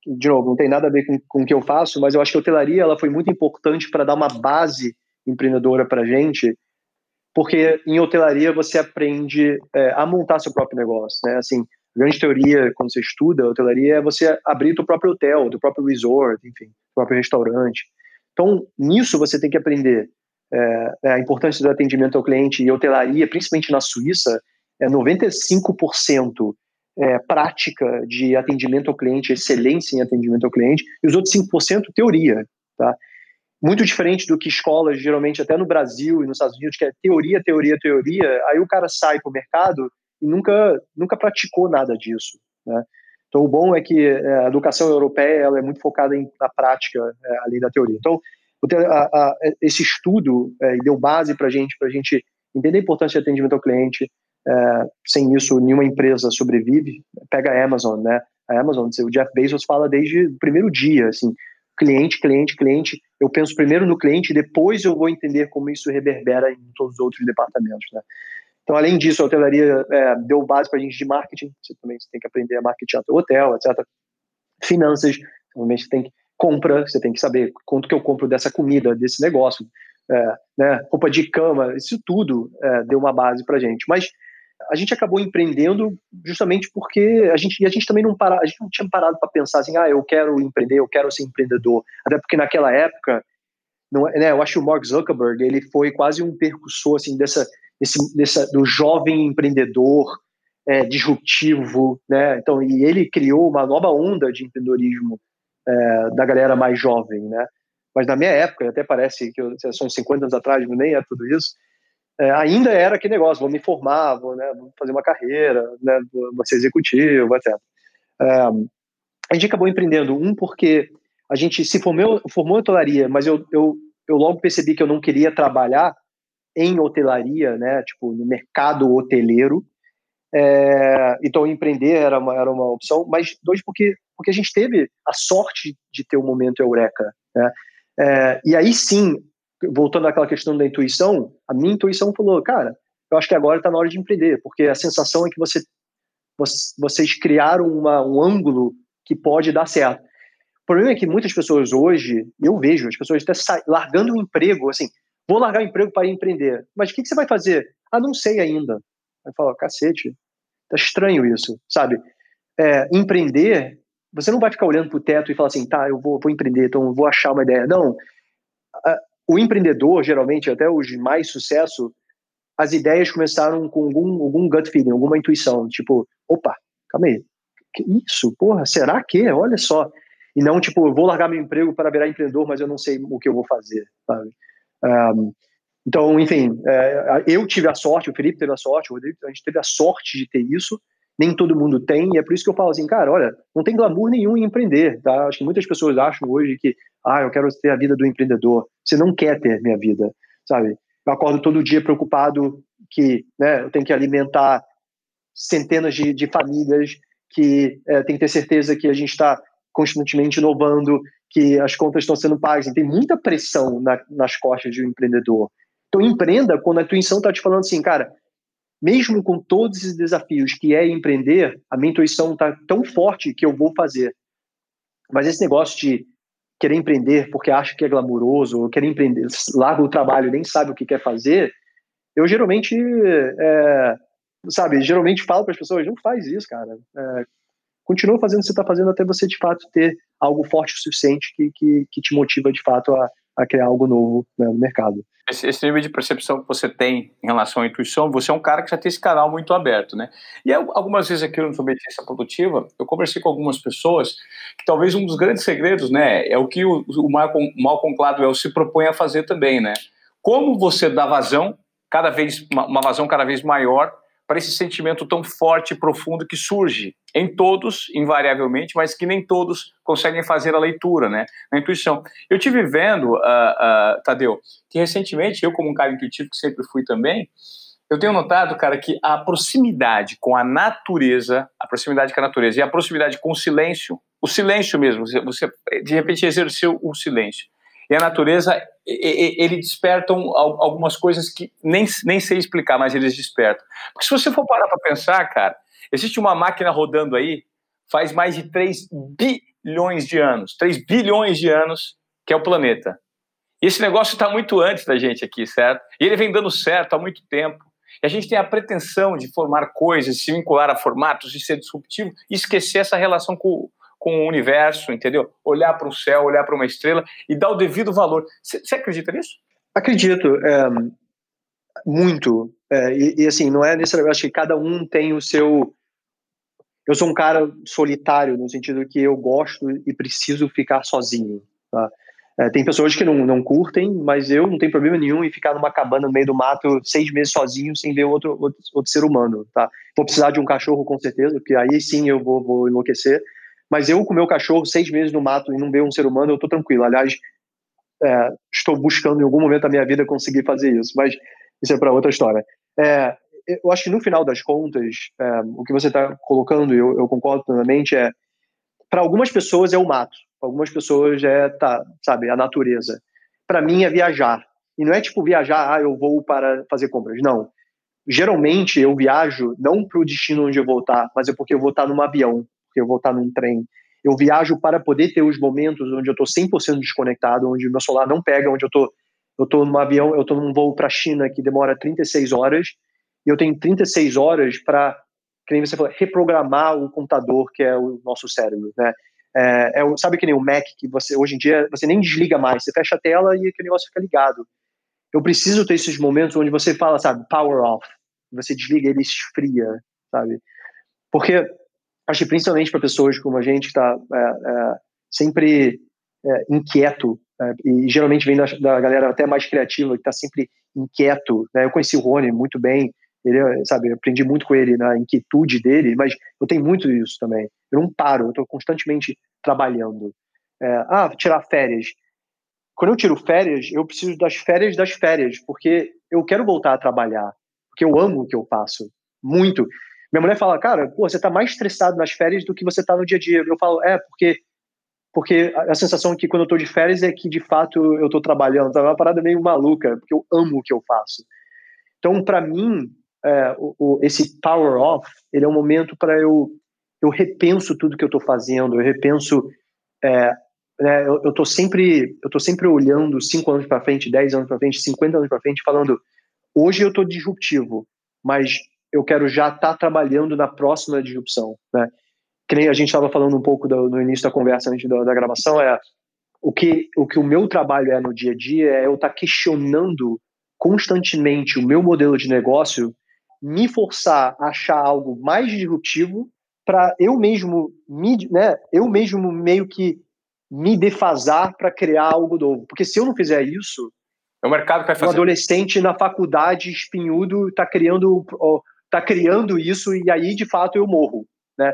De novo, não tem nada a ver com, com o que eu faço, mas eu acho que a hotelaria ela foi muito importante para dar uma base empreendedora para gente porque em hotelaria você aprende é, a montar seu próprio negócio, né? Assim, grande teoria quando você estuda hotelaria é você abrir o próprio hotel, o próprio resort, enfim, o próprio restaurante. Então, nisso você tem que aprender é, é, a importância do atendimento ao cliente e hotelaria, principalmente na Suíça, é 95% é, prática de atendimento ao cliente, excelência em atendimento ao cliente, e os outros 5% teoria, tá? Muito diferente do que escolas, geralmente até no Brasil e nos Estados Unidos, que é teoria, teoria, teoria, aí o cara sai para o mercado e nunca, nunca praticou nada disso. Né? Então, o bom é que é, a educação europeia ela é muito focada em, na prática, é, além da teoria. Então, a, a, esse estudo é, deu base para gente, para a gente entender a importância de atendimento ao cliente. É, sem isso, nenhuma empresa sobrevive. Pega a Amazon, né? A Amazon, o Jeff Bezos fala desde o primeiro dia, assim, cliente, cliente, cliente. Eu penso primeiro no cliente, depois eu vou entender como isso reverbera em todos os outros departamentos. Né? Então, além disso, a hotelaria é, deu base para a gente de marketing. Você também tem que aprender a marketing o hotel, etc. Finanças, também você tem que compra, você tem que saber quanto que eu compro dessa comida, desse negócio, é, né, roupa de cama, isso tudo é, deu uma base para gente. Mas a gente acabou empreendendo justamente porque a gente, a gente também não para, a gente não tinha parado para pensar assim, ah, eu quero empreender, eu quero ser empreendedor. Até porque naquela época, não, é, né, eu acho que o Mark Zuckerberg ele foi quase um percussor assim dessa, desse, dessa do jovem empreendedor é, disruptivo, né? Então, e ele criou uma nova onda de empreendedorismo é, da galera mais jovem, né? Mas na minha época, até parece que eu, são 50 anos atrás, nem é tudo isso é, ainda era aquele negócio, vou me formar, vou, né, vou fazer uma carreira, né, vou ser executivo, etc. É, a gente acabou empreendendo, um porque a gente se formou, formou em hotelaria, mas eu, eu, eu logo percebi que eu não queria trabalhar em hotelaria, né, tipo, no mercado hoteleiro, é, então empreender era uma, era uma opção, mas dois, porque, porque a gente teve a sorte de ter o um momento eureka, né, é, e aí sim, voltando àquela questão da intuição, a minha intuição falou, cara, eu acho que agora está na hora de empreender, porque a sensação é que você, vocês criaram uma, um ângulo que pode dar certo. O problema é que muitas pessoas hoje, eu vejo, as pessoas até largando o emprego, assim, vou largar o emprego para empreender. Mas o que, que, você vai fazer? Ah, não sei ainda. Aí fala, cacete, tá estranho isso, sabe? É, empreender, você não vai ficar olhando para o teto e falar assim, tá, eu vou, vou empreender, então vou achar uma ideia. Não, o empreendedor, geralmente, até os de mais sucesso, as ideias começaram com algum, algum gut feeling, alguma intuição, tipo, opa, calma aí, que isso, porra, será que? Olha só. E não, tipo, vou largar meu emprego para virar empreendedor, mas eu não sei o que eu vou fazer, sabe? Um, então, enfim, é, eu tive a sorte, o Felipe teve a sorte, o Rodrigo, a gente teve a sorte de ter isso, nem todo mundo tem, e é por isso que eu falo assim, cara, olha, não tem glamour nenhum em empreender, tá? Acho que muitas pessoas acham hoje que, ah, eu quero ter a vida do empreendedor. Você não quer ter minha vida, sabe? Eu acordo todo dia preocupado que, né, eu tenho que alimentar centenas de, de famílias, que é, tem que ter certeza que a gente está constantemente inovando, que as contas estão sendo pagas. Tem muita pressão na, nas costas de um empreendedor. Então, empreenda quando a intuição está te falando assim, cara, mesmo com todos esses desafios que é empreender, a minha intuição está tão forte que eu vou fazer. Mas esse negócio de querer empreender porque acha que é glamuroso, ou querer empreender, larga o trabalho nem sabe o que quer fazer, eu geralmente, é, sabe, geralmente falo para as pessoas, não faz isso, cara. É, continua fazendo o que você está fazendo até você, de fato, ter algo forte o suficiente que, que, que te motiva, de fato, a, a criar algo novo né, no mercado.
Esse, esse, nível de percepção que você tem em relação à intuição, você é um cara que já tem esse canal muito aberto, né? E algumas vezes aqui no Obediência Produtiva, eu conversei com algumas pessoas que talvez um dos grandes segredos, né, é o que o, o Malcolm, Malcolm Gladwell se propõe a fazer também, né? Como você dá vazão, cada vez uma vazão cada vez maior para esse sentimento tão forte e profundo que surge em todos, invariavelmente, mas que nem todos conseguem fazer a leitura, né? Na intuição. Eu tive vendo, uh, uh, Tadeu, que recentemente, eu como um cara intuitivo que sempre fui também, eu tenho notado, cara, que a proximidade com a natureza, a proximidade com a natureza e a proximidade com o silêncio, o silêncio mesmo, você de repente exerceu o silêncio, e a natureza, ele despertam algumas coisas que nem, nem sei explicar, mas eles despertam. Porque se você for parar para pensar, cara, existe uma máquina rodando aí faz mais de 3 bilhões de anos, 3 bilhões de anos, que é o planeta. E esse negócio está muito antes da gente aqui, certo? E ele vem dando certo há muito tempo. E a gente tem a pretensão de formar coisas, se vincular a formatos, de ser disruptivo e esquecer essa relação com, com o universo, entendeu? Olhar para o céu, olhar para uma estrela e dar o devido valor. Você acredita nisso?
Acredito, é, muito. É, e, e, assim, não é necessariamente. Acho que cada um tem o seu. Eu sou um cara solitário, no sentido que eu gosto e preciso ficar sozinho. Tá? É, tem pessoas que não, não curtem, mas eu não tenho problema nenhum em ficar numa cabana no meio do mato seis meses sozinho, sem ver outro, outro, outro ser humano. Tá? Vou precisar de um cachorro, com certeza, porque aí sim eu vou, vou enlouquecer mas eu, com meu cachorro, seis meses no mato e não ver um ser humano, eu estou tranquilo. Aliás, é, estou buscando em algum momento da minha vida conseguir fazer isso, mas isso é para outra história. É, eu acho que no final das contas, é, o que você está colocando, eu, eu concordo plenamente, é para algumas pessoas é o mato, para algumas pessoas é, tá, sabe, a natureza. Para mim é viajar. E não é tipo viajar, ah, eu vou para fazer compras. Não. Geralmente eu viajo não para o destino onde eu vou estar, mas é porque eu vou estar num avião, porque eu vou estar num trem. Eu viajo para poder ter os momentos onde eu estou 100% desconectado, onde o meu celular não pega, onde eu estou eu estou num avião, eu estou num voo para a China que demora 36 horas, e eu tenho 36 horas para, que você falou, reprogramar o computador, que é o nosso cérebro, né? É, é, sabe que nem o Mac, que você hoje em dia você nem desliga mais, você fecha a tela e aquele negócio fica ligado. Eu preciso ter esses momentos onde você fala, sabe, power off, você desliga, ele esfria, sabe? Porque acho que principalmente para pessoas como a gente que está é, é, sempre é, inquieto é, e geralmente vem da, da, galera até mais criativa que está sempre inquieto. Né? Eu conheci o Rony muito bem, ele sabe, aprendi muito com ele na inquietude dele, mas eu tenho muito isso também. Eu não paro, eu estou constantemente trabalhando. É, ah, tirar férias. Quando eu tiro férias, eu preciso das férias das férias, porque eu quero voltar a trabalhar, porque eu amo o que eu faço muito. Minha mulher fala, cara, pô, você tá mais estressado nas férias do que você tá no dia a dia. Eu falo, é, porque porque a sensação que quando eu tô de férias é que de fato eu tô trabalhando, tá uma parada meio maluca, porque eu amo o que eu faço. Então, para mim, é, o, o, esse power off, ele é um momento para eu eu repenso tudo que eu tô fazendo, eu repenso é, né, eu, eu tô sempre eu tô sempre olhando cinco anos para frente, dez anos para frente, 50 anos para frente, falando hoje eu tô disruptivo, mas eu quero já estar tá trabalhando na próxima disrupção, né? Que nem a gente estava falando um pouco do, no início da conversa, antes da, da, gravação, é o que, o que o meu trabalho é no dia a dia é eu estar tá questionando constantemente o meu modelo de negócio, me forçar a achar algo mais disruptivo para eu mesmo me, né, eu mesmo meio que me defasar para criar algo novo. Porque se eu não fizer isso,
é o mercado que vai fazer.
Um adolescente na faculdade espinhudo está criando está criando isso e aí de fato eu morro, né?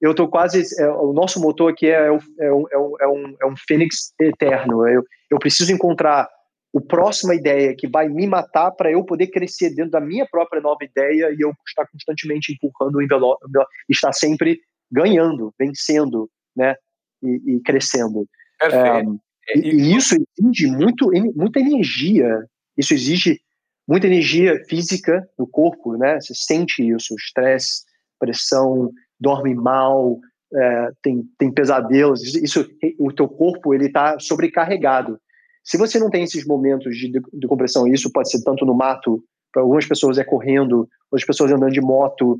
Eu estou quase é, o nosso motor aqui é, é, é, um, é, um, é um fênix eterno. Eu, eu preciso encontrar o próxima ideia que vai me matar para eu poder crescer dentro da minha própria nova ideia e eu estar constantemente empurrando o envelope, estar sempre ganhando, vencendo, né? E, e crescendo. Um, e, e isso exige muito, muita energia. Isso exige muita energia física no corpo, né? Você sente isso, estresse, pressão, dorme mal, é, tem, tem pesadelos. Isso, o teu corpo ele está sobrecarregado. Se você não tem esses momentos de, de compressão, isso pode ser tanto no mato, para algumas pessoas é correndo, outras pessoas andando de moto,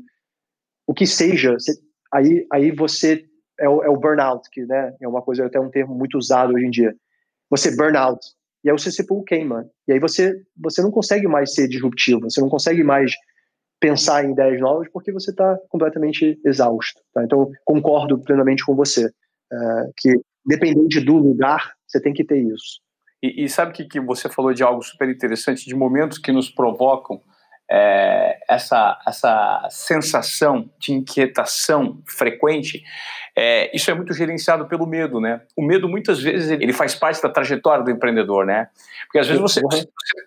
o que seja, você, aí, aí você é o, é o, burnout, que né, é uma coisa até um termo muito usado hoje em dia. Você burn out, e aí o queima. E aí você, você não consegue mais ser disruptivo, você não consegue mais pensar em ideias novas porque você está completamente exausto. Tá? Então, concordo plenamente com você, uh, que dependente do lugar, você tem que ter isso.
E, e sabe que, que você falou de algo super interessante, de momentos que nos provocam é, essa, essa sensação de inquietação frequente, é, isso é muito gerenciado pelo medo, né? O medo muitas vezes ele faz parte da trajetória do empreendedor, né? Porque às vezes você, você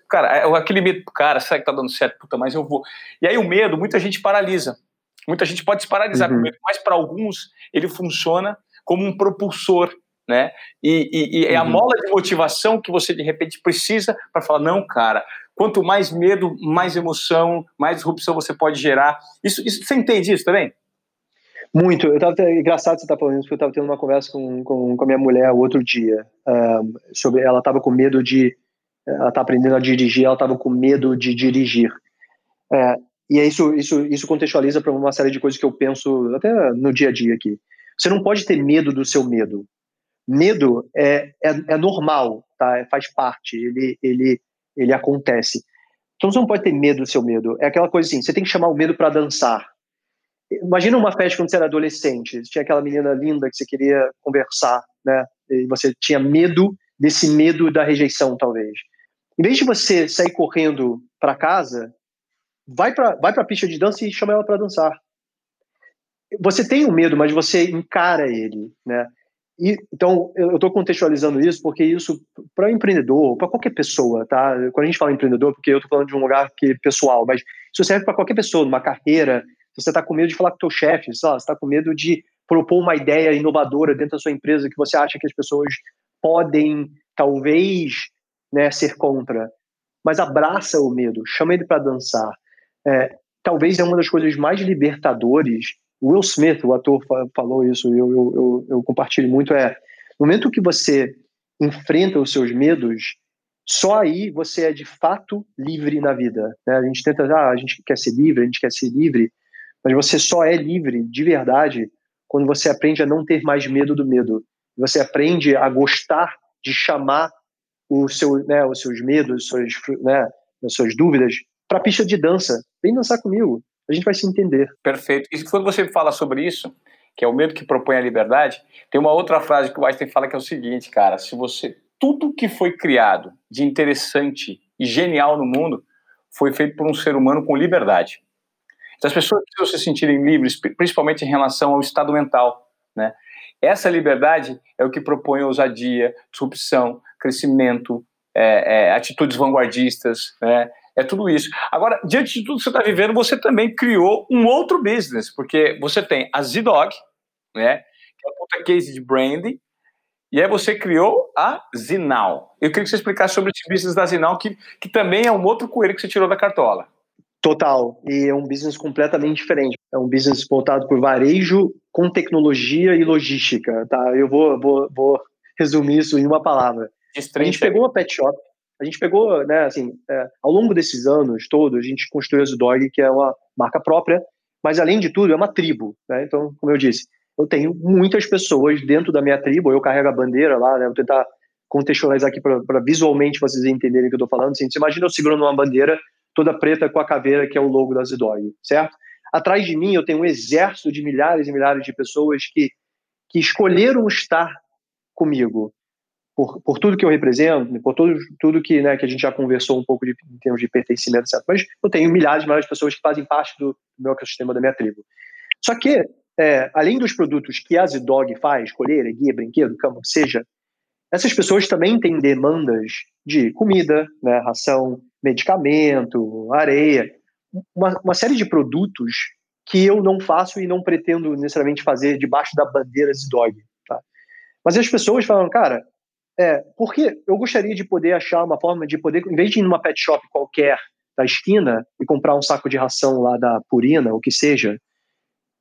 cara, é aquele medo, cara, será que tá dando certo? Puta, mas eu vou. E aí o medo, muita gente paralisa. Muita gente pode se paralisar uhum. com medo, mas para alguns ele funciona como um propulsor né? E, e, e é a uhum. mola de motivação que você de repente precisa para falar: não, cara, quanto mais medo, mais emoção, mais disrupção você pode gerar. Isso, isso você entende isso também?
Muito. Eu tava, é engraçado você estar tá falando isso, porque eu estava tendo uma conversa com, com, com a minha mulher outro dia. Um, sobre Ela estava com medo de. Ela está aprendendo a dirigir, ela estava com medo de dirigir. É, e isso, isso, isso contextualiza para uma série de coisas que eu penso até no dia a dia aqui. Você não pode ter medo do seu medo. Medo é, é, é normal, tá? Faz parte, ele, ele, ele acontece. Então você não pode ter medo do seu medo. É aquela coisa assim, você tem que chamar o medo para dançar. Imagina uma festa quando você era adolescente, tinha aquela menina linda que você queria conversar, né? E você tinha medo desse medo da rejeição, talvez. Em vez de você sair correndo para casa, vai para vai a pista de dança e chama ela para dançar. Você tem o um medo, mas você encara ele, né? E, então, eu estou contextualizando isso porque isso, para empreendedor, para qualquer pessoa, tá? Quando a gente fala empreendedor, porque eu estou falando de um lugar que pessoal, mas isso serve para qualquer pessoa, numa carreira, se você está com medo de falar com o teu chefe, você está com medo de propor uma ideia inovadora dentro da sua empresa que você acha que as pessoas podem, talvez, né, ser contra. Mas abraça o medo, chama ele para dançar. É, talvez é uma das coisas mais libertadores Will Smith, o ator, falou isso e eu, eu, eu, compartilho muito, é no momento que você enfrenta os seus medos, só aí você é de fato livre na vida. Né? A gente tenta, ah, a gente quer ser livre, a gente quer ser livre, mas você só é livre de verdade quando você aprende a não ter mais medo do medo. Você aprende a gostar de chamar o seu, né, os seus medos, né, as suas dúvidas para a pista de dança. Vem dançar comigo a gente vai se entender.
Perfeito. E quando você fala sobre isso, que é o medo que propõe a liberdade, tem uma outra frase que o Einstein fala que é o seguinte, cara, se você tudo que foi criado de interessante e genial no mundo foi feito por um ser humano com liberdade. Então as pessoas precisam se sentirem livres, principalmente em relação ao estado mental, né? Essa liberdade é o que propõe ousadia, disrupção, crescimento, é, é, atitudes vanguardistas, né? É tudo isso. Agora, diante de tudo que você está vivendo, você também criou um outro business, porque você tem a Z-Dog, né? Que é a puta case de branding, e aí você criou a Zinal. Eu queria que você explicasse sobre esse business da Zinal, que, que também é um outro coelho que você tirou da cartola.
Total. E é um business completamente diferente. É um business voltado por varejo com tecnologia e logística. Tá? Eu vou, vou, vou resumir isso em uma palavra. A gente pegou uma pet shop a gente pegou, né, assim, é, ao longo desses anos todos, a gente construiu a Zdog, que é uma marca própria, mas além de tudo é uma tribo, né? Então, como eu disse, eu tenho muitas pessoas dentro da minha tribo, eu carrego a bandeira lá, né? Vou tentar contextualizar aqui para visualmente vocês entenderem o que eu estou falando. Assim, você imagina eu segurando uma bandeira toda preta com a caveira que é o logo da Zdog, certo? Atrás de mim eu tenho um exército de milhares e milhares de pessoas que, que escolheram estar comigo por, por tudo que eu represento, por tudo, tudo que, né, que a gente já conversou um pouco de, em termos de pertencimento, etc. Mas eu tenho milhares e milhares de pessoas que fazem parte do, meu ecossistema, da minha tribo. Só que, é, além dos produtos que a Zidog faz, colher, guia, brinquedo, cama, seja, essas pessoas também têm demandas de comida, né, ração, medicamento, areia, uma, uma série de produtos que eu não faço e não pretendo necessariamente fazer debaixo da bandeira Zidog. Tá? Mas as pessoas falam, cara, é, porque eu gostaria de poder achar uma forma de poder, em vez de ir numa pet shop qualquer da esquina e comprar um saco de ração lá da Purina, o que seja,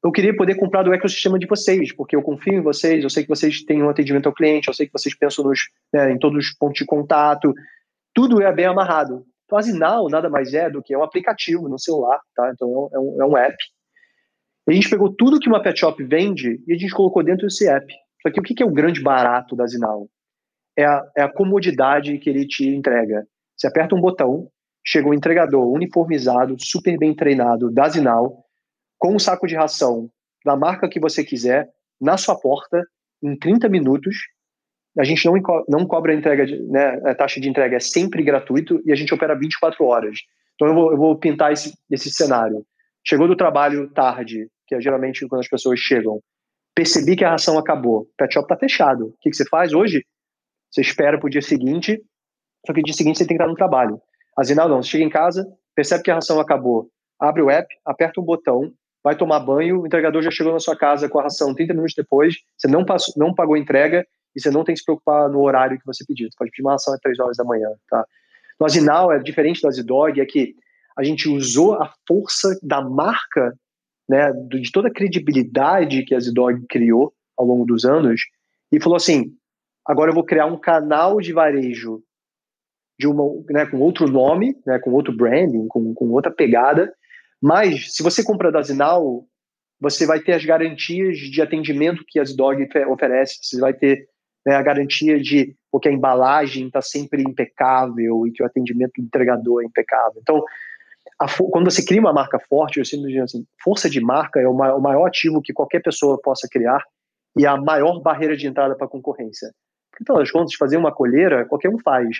eu queria poder comprar do ecossistema de vocês, porque eu confio em vocês, eu sei que vocês têm um atendimento ao cliente, eu sei que vocês pensam nos, né, em todos os pontos de contato, tudo é bem amarrado. Então, a Zinal nada mais é do que é um aplicativo no celular, tá? Então, é um, é um app. E a gente pegou tudo que uma pet shop vende e a gente colocou dentro desse app. Só que o que é o grande barato da Zinal? É a, é a comodidade que ele te entrega. Você aperta um botão, chega um entregador uniformizado, super bem treinado, da Zinal, com um saco de ração da marca que você quiser, na sua porta, em 30 minutos. A gente não, não cobra entrega, de, né, a taxa de entrega é sempre gratuito e a gente opera 24 horas. Então eu vou, eu vou pintar esse, esse cenário. Chegou do trabalho tarde, que é geralmente quando as pessoas chegam, percebi que a ração acabou, o pet shop está fechado. O que, que você faz hoje? Você espera para o dia seguinte, só que no dia seguinte você tem que estar no trabalho. A Zinal não, você chega em casa, percebe que a ração acabou, abre o app, aperta um botão, vai tomar banho, o entregador já chegou na sua casa com a ração 30 minutos depois, você não, passou, não pagou a entrega e você não tem que se preocupar no horário que você pediu. Você pode pedir uma ração às 3 horas da manhã. Tá? No Azinal, é diferente do Azidog, é que a gente usou a força da marca, né, de toda a credibilidade que a Azidog criou ao longo dos anos, e falou assim, agora eu vou criar um canal de varejo de uma, né, com outro nome, né, com outro branding, com, com outra pegada, mas, se você compra da Zinal, você vai ter as garantias de atendimento que a Zdog oferece. Você vai ter né, a garantia de porque a embalagem está sempre impecável e que o atendimento do entregador é impecável. Então, a, quando você cria uma marca forte, eu sempre digo assim, força de marca é o maior, o maior ativo que qualquer pessoa possa criar e a maior barreira de entrada para a concorrência. Então, das contas, fazer uma colheira, qualquer um faz.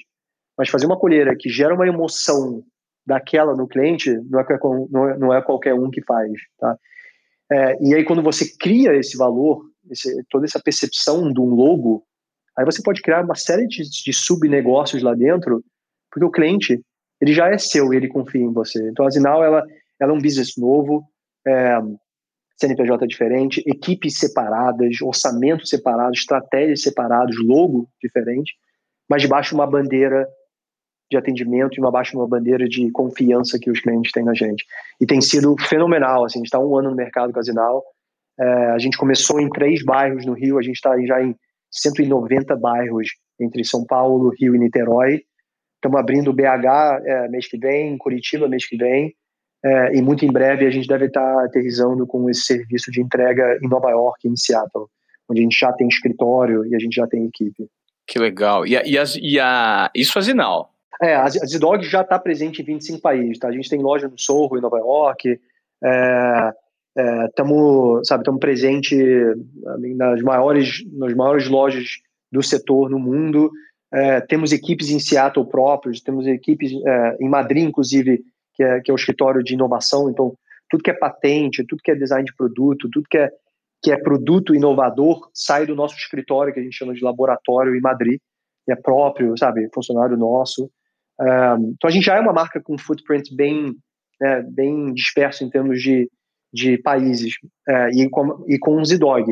Mas fazer uma colheira que gera uma emoção daquela no cliente não é, não é qualquer um que faz, tá? É, e aí quando você cria esse valor, esse, toda essa percepção de um logo, aí você pode criar uma série de, de subnegócios lá dentro, porque o cliente ele já é seu e ele confia em você. Então a Zinal ela, ela é um business novo, é, CNPJ diferente, equipes separadas, orçamentos separados, estratégias separadas, logo diferente, mas debaixo de uma bandeira de atendimento e uma baixa uma bandeira de confiança que os clientes têm na gente. E tem sido fenomenal, assim, a gente está um ano no mercado casinal, é, a gente começou em três bairros no Rio, a gente está já em 190 bairros entre São Paulo, Rio e Niterói. Estamos abrindo BH é, mês que vem, Curitiba mês que vem, é, e muito em breve a gente deve estar aterrizando com esse serviço de entrega em Nova York, em Seattle, onde a gente já tem escritório e a gente já tem equipe.
Que legal. E, a, e, as, e a, isso é Zinal?
É, a Zidog já está presente em 25 países, tá? A gente tem loja no Sorro, em Nova York, estamos, é, é, sabe, presente nas maiores, nas maiores lojas do setor no mundo. É, temos equipes em Seattle próprios, temos equipes é, em Madrid, inclusive, que é, que é o escritório de inovação. Então, tudo que é patente, tudo que é design de produto, tudo que é, que é produto inovador sai do nosso escritório, que a gente chama de laboratório em Madrid, é próprio, sabe, funcionário nosso então a gente já é uma marca com footprint bem, né, bem disperso em termos de, de países uh, e, com, e com o Zidog.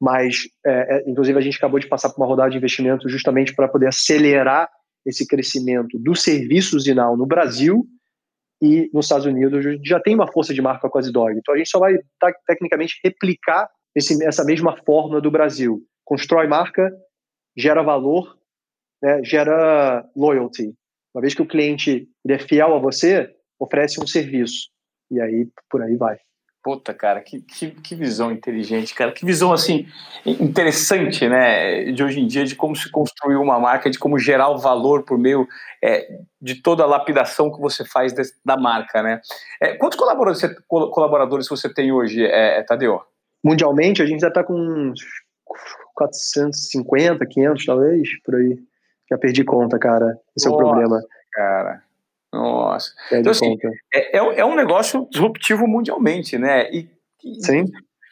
Mas, uh, inclusive, a gente acabou de passar por uma rodada de investimento justamente para poder acelerar esse crescimento do serviço Zinal no Brasil e nos Estados Unidos já tem uma força de marca com a Zidog. Então a gente só vai tecnicamente replicar esse, essa mesma forma do Brasil. Constrói marca, gera valor, né, gera loyalty. Uma vez que o cliente é fiel a você, oferece um serviço. E aí, por aí vai.
Puta, cara, que, que, que, visão inteligente, cara. Que visão, assim, interessante, né? De hoje em dia, de como se construir uma marca, de como gerar o valor por meio é, de toda a lapidação que você faz de, da marca, né? É, quantos colaboradores você, colaboradores você tem hoje, é, Tadeu?
Mundialmente, a gente já está com uns 450, 500, talvez, por aí. Já perdi conta, cara. Esse Nossa, é o problema.
Cara. Nossa. então, assim, é, é, é, um negócio disruptivo mundialmente, né? E,
Sim.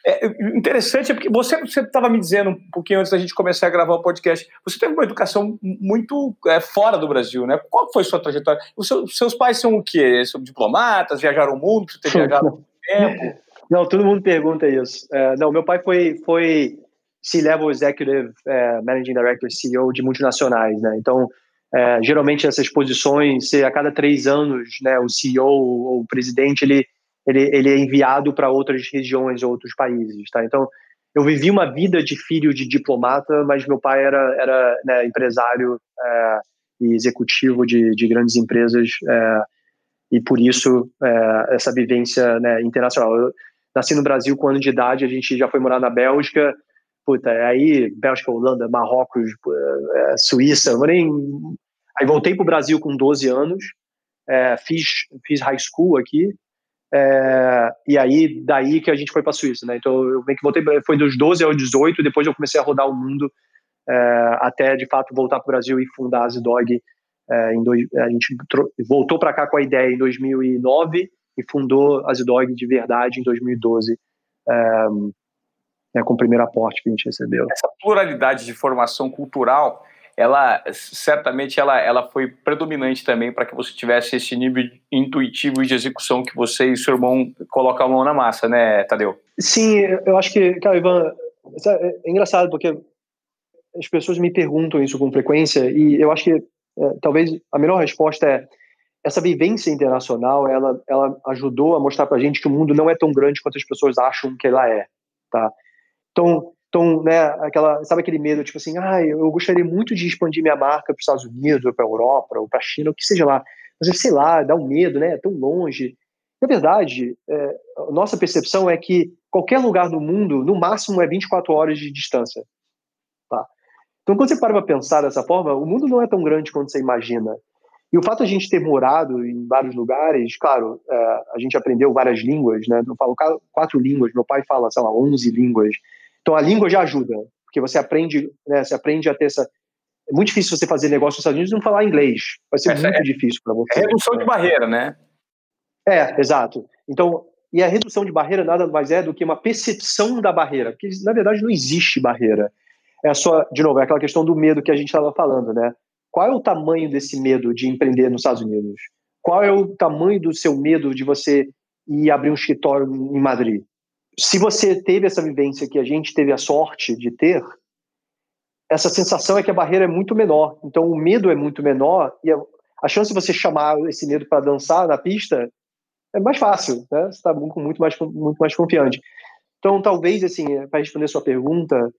É, interessante é porque você estava me dizendo um pouquinho antes da gente começar a gravar o podcast, você teve uma educação muito é, fora do Brasil, né? Qual foi a sua trajetória? Os seus, seus pais são o quê? São diplomatas, viajaram o mundo, você ter viajado muito tempo?
Não, todo mundo pergunta isso. É, não, meu pai foi, foi C-level executive, é, managing director, CEO de multinacionais, né? Então, é, geralmente essas posições, a cada três anos, né, o CEO ou o presidente ele ele, ele é enviado para outras regiões, outros países, tá? Então, eu vivi uma vida de filho de diplomata, mas meu pai era era né, empresário é, e executivo de, de grandes empresas é, e por isso é, essa vivência né, internacional. Eu nasci no Brasil com um ano de idade, a gente já foi morar na Bélgica puta, aí Bélgica, Holanda, Marrocos, é, Suíça, nem... Aí voltei para o Brasil com 12 anos, é, fiz, fiz high school aqui, é, e aí daí que a gente foi para a Suíça, né? Então eu meio que voltei, foi dos 12 aos 18, depois eu comecei a rodar o mundo é, até de fato voltar para o Brasil e fundar a Zidog. É, em dois, a gente voltou para cá com a ideia em 2009 e fundou a Zidog de verdade em 2012. É, né, com o primeiro aporte que a gente recebeu.
Essa pluralidade de formação cultural, ela certamente ela, ela foi predominante também para que você tivesse esse nível intuitivo de execução que você e seu irmão colocam a mão na massa, né, Tadeu?
Sim, eu acho que, cara, Ivan, é, é engraçado porque as pessoas me perguntam isso com frequência e eu acho que é, talvez a melhor resposta é essa vivência internacional, ela, ela ajudou a mostrar para a gente que o mundo não é tão grande quanto as pessoas acham que ela é, tá? Então, então né, aquela, sabe aquele medo, tipo assim, ah, eu gostaria muito de expandir minha marca para os Estados Unidos, ou para a Europa, ou para a China, o que seja lá. Mas, sei lá, dá um medo, né? É tão longe. Na verdade, é, nossa percepção é que qualquer lugar no mundo, no máximo, é 24 horas de distância. Tá? Então, quando você para para pensar dessa forma, o mundo não é tão grande quanto você imagina. E o fato de a gente ter morado em vários lugares, claro, é, a gente aprendeu várias línguas, né? Eu falo quatro línguas, meu pai fala, sei lá, 11 línguas. Então a língua já ajuda, porque você aprende, né, você aprende a ter essa. É muito difícil você fazer negócio nos Estados Unidos e não falar inglês. Vai ser muito é, difícil para você.
É redução de barreira, né?
É, exato. Então, e a redução de barreira nada mais é do que uma percepção da barreira, porque na verdade não existe barreira. É só, de novo, é aquela questão do medo que a gente estava falando, né? Qual é o tamanho desse medo de empreender nos Estados Unidos? Qual é o tamanho do seu medo de você ir abrir um escritório em Madrid? Se você teve essa vivência que a gente teve a sorte de ter, essa sensação é que a barreira é muito menor. Então o medo é muito menor e a, a chance de você chamar esse medo para dançar na pista é mais fácil, né? Você está muito, mais, muito mais confiante. Então talvez, assim, para responder a sua pergunta,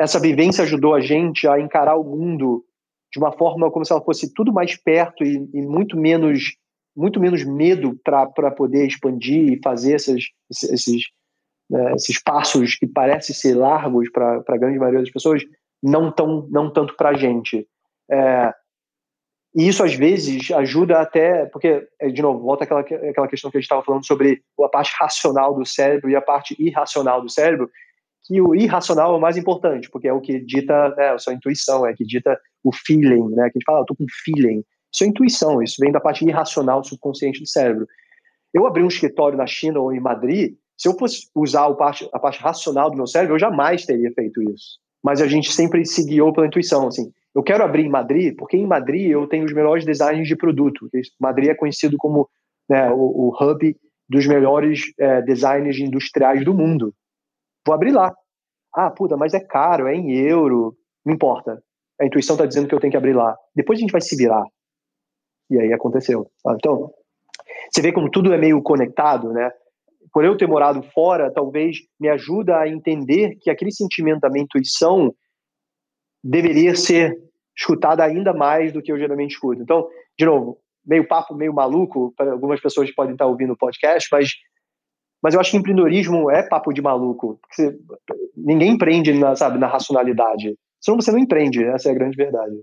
essa vivência ajudou a gente a encarar o mundo de uma forma como se ela fosse tudo mais perto e, e muito menos muito menos medo para poder expandir e fazer essas, esses, né, esses passos que parecem ser largos para a grande maioria das pessoas, não, tão, não tanto para a gente. É, e isso, às vezes, ajuda até, porque, é, de novo, volta aquela, aquela questão que a gente estava falando sobre a parte racional do cérebro e a parte irracional do cérebro, que o irracional é o mais importante, porque é o que dita né, a sua intuição, é que dita o feeling, né? Que a gente fala, ah, eu tô com feeling. Isso é intuição, isso vem da parte irracional subconsciente do cérebro. Eu abri um escritório na China ou em Madrid, se eu fosse usar parte, a parte racional do meu cérebro, eu jamais teria feito isso. Mas a gente sempre se guiou pela intuição. Assim, eu quero abrir em Madrid, porque em Madrid eu tenho os melhores designs de produto. Madrid é conhecido como né, o, o, hub dos melhores é, designers industriais do mundo. Vou abrir lá. Ah, puta, mas é caro, é em euro. Não importa. A intuição está dizendo que eu tenho que abrir lá. Depois a gente vai se virar. E aí aconteceu. Então, você vê como tudo é meio conectado, né? Por eu ter morado fora, talvez me ajuda a entender que aquele sentimento da minha intuição deveria ser escutado ainda mais do que eu geralmente escuto. Então, de novo, meio papo, meio maluco, para algumas pessoas que podem estar ouvindo o podcast, mas, mas eu acho que empreendedorismo é papo de maluco. Você, ninguém empreende na, sabe, na racionalidade. Senão você não empreende, essa é a grande verdade.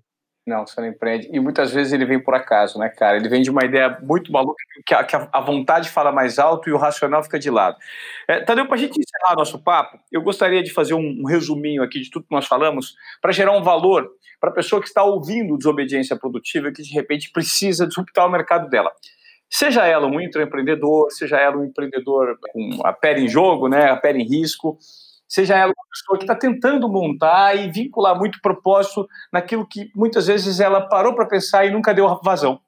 Não, você não empreende. E muitas vezes ele vem por acaso, né, cara? Ele vem de uma ideia muito maluca que a, que a vontade fala mais alto e o racional fica de lado. É, Tadeu, para a gente encerrar nosso papo, eu gostaria de fazer um, um resuminho aqui de tudo que nós falamos para gerar um valor para a pessoa que está ouvindo desobediência produtiva e que de repente precisa disruptar o mercado dela. Seja ela um intraempreendedor, seja ela um empreendedor com a pele em jogo, né, a pele em risco, seja ela uma pessoa que está tentando montar e vincular muito propósito naquilo que muitas vezes ela parou para pensar e nunca deu vazão.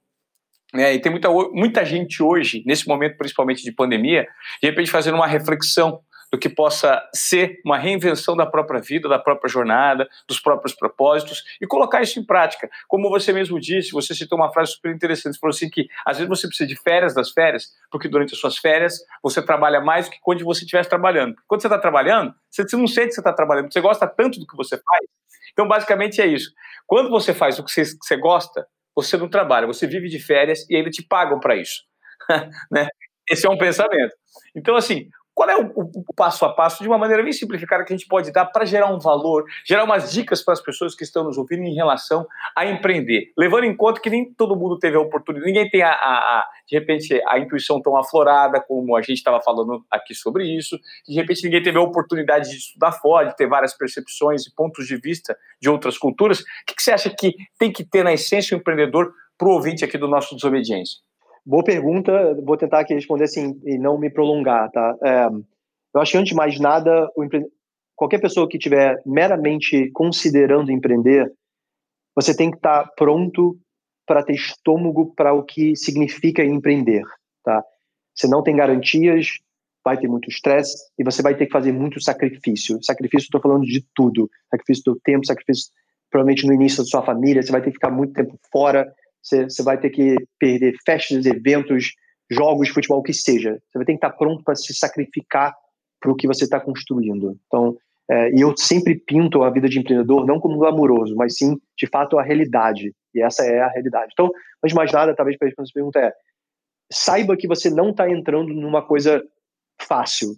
É, e tem muita, muita gente hoje, nesse momento principalmente de pandemia, de repente fazendo uma reflexão do que possa ser uma reinvenção da própria vida, da própria jornada, dos próprios propósitos e colocar isso em prática. Como você mesmo disse, você citou uma frase super interessante, falou assim que às vezes você precisa de férias das férias, porque durante as suas férias você trabalha mais do que quando você estivesse trabalhando. Quando você está trabalhando, você não sente que você está trabalhando, você gosta tanto do que você faz. Então, basicamente é isso. Quando você faz o que você, que você gosta, você não trabalha, você vive de férias e ainda te pagam para isso. né? Esse é um pensamento. Então, assim, qual é o, o, passo a passo, de uma maneira bem simplificada, que a gente pode dar para gerar um valor, gerar umas dicas para as pessoas que estão nos ouvindo em relação a empreender? Levando em conta que nem todo mundo teve a oportunidade, ninguém tem, a, a, a de repente, a intuição tão aflorada como a gente estava falando aqui sobre isso, de repente ninguém teve a oportunidade de estudar fora, de ter várias percepções e pontos de vista de outras culturas. O que, que você acha que tem que ter na essência o empreendedor para o ouvinte aqui do nosso Desobediência?
Boa pergunta, vou tentar aqui responder assim e não me prolongar, tá? É, eu acho que antes de mais nada, empre... qualquer pessoa que estiver meramente considerando empreender, você tem que estar pronto para ter estômago para o que significa empreender, tá? Você não tem garantias, vai ter muito estresse e você vai ter que fazer muito sacrifício. Sacrifício, estou falando de tudo. Sacrifício do tempo, sacrifício provavelmente no início da sua família, você vai ter que ficar muito tempo fora, você, vai ter que perder festas, eventos, jogos de futebol, o que seja. Você vai ter que estar pronto para se sacrificar para o que você está construindo. Então, é, e eu sempre pinto a vida de empreendedor não como glamouroso, mas sim, de fato, a realidade. E essa é a realidade. Então, mas mais nada, talvez para responder essa pergunta é: saiba que você não está entrando numa coisa fácil.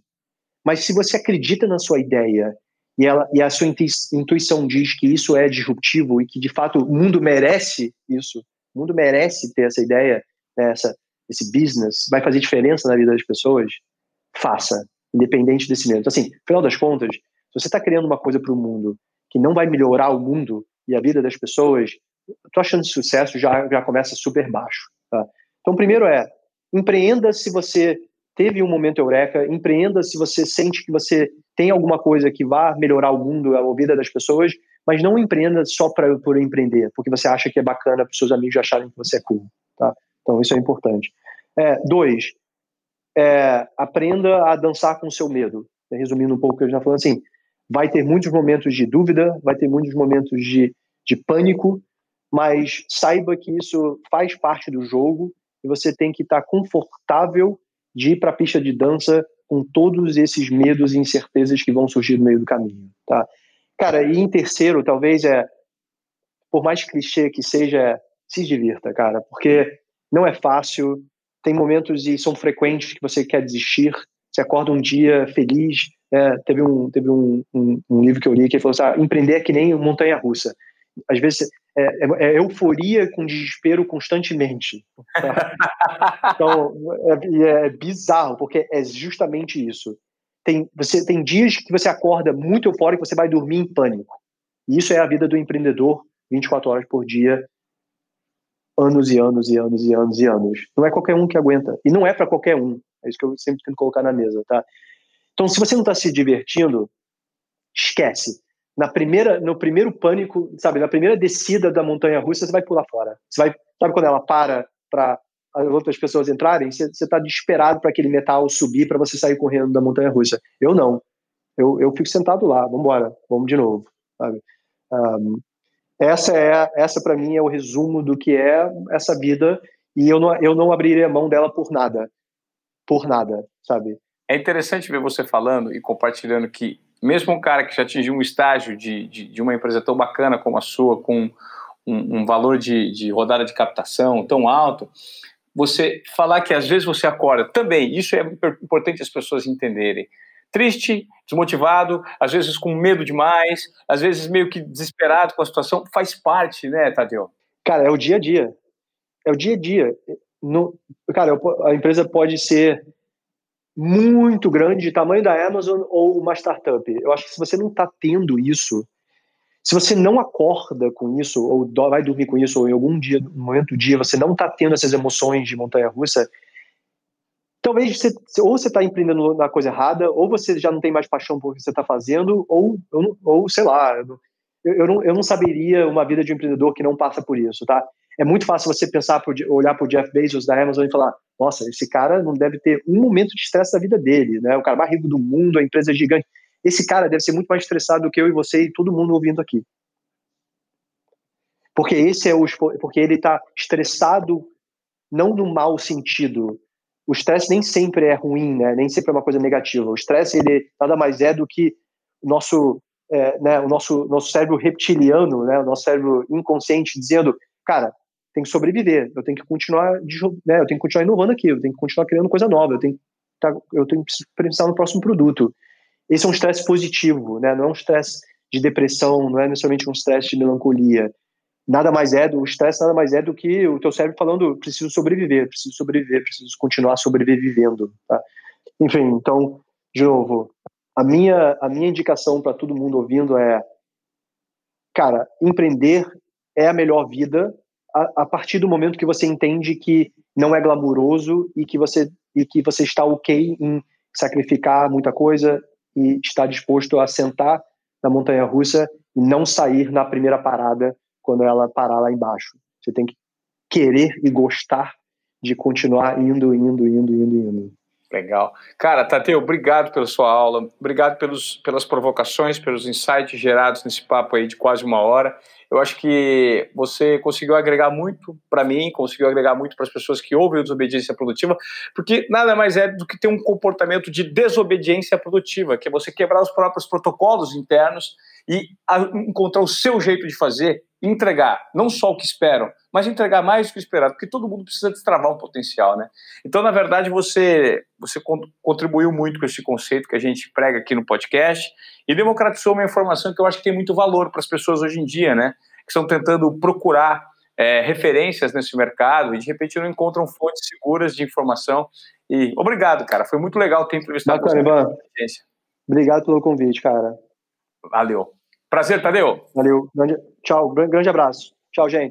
Mas se você acredita na sua ideia e, ela, e a sua intuição diz que isso é disruptivo e que de fato o mundo merece isso, o mundo merece ter essa ideia, né, essa, esse business, vai fazer diferença na vida das pessoas, faça, independente desse medo. Então, assim, final das contas, se você está criando uma coisa para o mundo que não vai melhorar o mundo e a vida das pessoas, tua chance de sucesso já, já começa super baixo. Tá? Então, primeiro é, empreenda se você teve um momento eureka, empreenda se você sente que você tem alguma coisa que vá melhorar o mundo, a vida das pessoas, mas não empreenda só pra, por empreender, porque você acha que é bacana para os seus amigos acharem que você é cool. Tá? Então, isso é importante. É, dois, é, aprenda a dançar com o seu medo. Resumindo um pouco o que eu já falei, assim, vai ter muitos momentos de dúvida, vai ter muitos momentos de, de pânico, mas saiba que isso faz parte do jogo e você tem que estar confortável de ir para a pista de dança com todos esses medos e incertezas que vão surgir no meio do caminho, tá? Cara, e em terceiro, talvez é, por mais clichê que seja, se divirta, cara, porque não é fácil, tem momentos e são frequentes que você quer desistir, você acorda um dia feliz, é, teve um teve um, um, um, livro que eu li que falou assim, ah, empreender é que nem montanha-russa. Às vezes é, é, é, euforia com desespero constantemente. Tá? então, é, é bizarro, porque é justamente isso tem, você, tem dias que você acorda muito eufórico você vai dormir em pânico. E isso é a vida do empreendedor 24 horas por dia, anos e anos e anos e anos e anos. Não é qualquer um que aguenta. E não é para qualquer um. É isso que eu sempre tento colocar na mesa, tá? Então, se você não está se divertindo, esquece. Na primeira, no primeiro pânico, sabe, na primeira descida da montanha russa, você vai pular fora. Você vai, sabe quando ela para para as outras pessoas entrarem, você está desesperado para aquele metal subir para você sair correndo da montanha russa. Eu não. Eu, eu fico sentado lá, vamos embora, vamos de novo. Sabe? Um, essa é essa para mim é o resumo do que é essa vida e eu não, eu não abriria mão dela por nada. Por nada, sabe?
É interessante ver você falando e compartilhando que mesmo um cara que já atingiu um estágio de, de, de uma empresa tão bacana como a sua, com um, um valor de, de rodada de captação tão alto, você falar que às vezes você acorda também, isso é importante as pessoas entenderem. Triste, desmotivado, às vezes com medo demais, às vezes meio que desesperado com a situação, faz parte, né, Tadeu?
Cara, é o dia a dia. É o dia a dia. Cara, a empresa pode ser muito grande, tamanho da Amazon ou uma startup. Eu acho que se você não está tendo isso, se você não acorda com isso, ou vai dormir com isso, ou em algum dia, momento do dia, você não está tendo essas emoções de montanha-russa, talvez você, ou você está empreendendo na coisa errada, ou você já não tem mais paixão por que você está fazendo, ou, ou sei lá, eu, eu, não, eu não saberia uma vida de um empreendedor que não passa por isso, tá? É muito fácil você pensar, por, olhar para o Jeff Bezos da Amazon e falar, nossa, esse cara não deve ter um momento de estresse da vida dele, né? O cara mais rico do mundo, a empresa gigante esse cara deve ser muito mais estressado do que eu e você e todo mundo ouvindo aqui. Porque esse é o porque ele está estressado não no mau sentido. O estresse nem sempre é ruim, né? Nem sempre é uma coisa negativa. O estresse ele nada mais é do que nosso é, né, o nosso nosso cérebro reptiliano, né, o nosso cérebro inconsciente dizendo, cara, tem que sobreviver, eu tenho que continuar, né, eu tenho que continuar inovando aqui, eu tenho que continuar criando coisa nova, eu tenho tá, eu tenho que pensar no próximo produto. Esse é um estresse positivo, né? Não é um estresse de depressão, não é necessariamente um estresse de melancolia. Nada mais é do estresse nada mais é do que o teu cérebro falando preciso sobreviver, preciso sobreviver, preciso continuar sobrevivendo, tá? Enfim, então, de novo, a minha a minha indicação para todo mundo ouvindo é cara, empreender é a melhor vida a, a, partir do momento que você entende que não é glamuroso e que você e que você está ok em sacrificar muita coisa e está disposto a sentar na montanha russa e não sair na primeira parada quando ela parar lá embaixo. Você tem que querer e gostar de continuar indo, indo, indo, indo, indo.
Legal. Cara, Tateu, obrigado pela sua aula, obrigado pelos, pelas provocações, pelos insights gerados nesse papo aí de quase uma hora. Eu acho que você conseguiu agregar muito para mim, conseguiu agregar muito para as pessoas que ouvem desobediência produtiva, porque nada mais é do que ter um comportamento de desobediência produtiva, que é você quebrar os próprios protocolos internos e encontrar o seu jeito de fazer, entregar não só o que esperam, mas entregar mais do que esperado, porque todo mundo precisa destravar um potencial, né? Então, na verdade, você você contribuiu muito com esse conceito que a gente prega aqui no podcast e democratizou uma informação que eu acho que tem muito valor para as pessoas hoje em dia, né? Que estão tentando procurar é, referências nesse mercado e de repente não encontram fontes seguras de informação. E obrigado, cara. Foi muito legal ter entrevistado
Bacana, você. Obrigado pelo convite, cara.
Valeu. Prazer, Tadeu.
Valeu. Tchau. Grande abraço. Tchau, gente.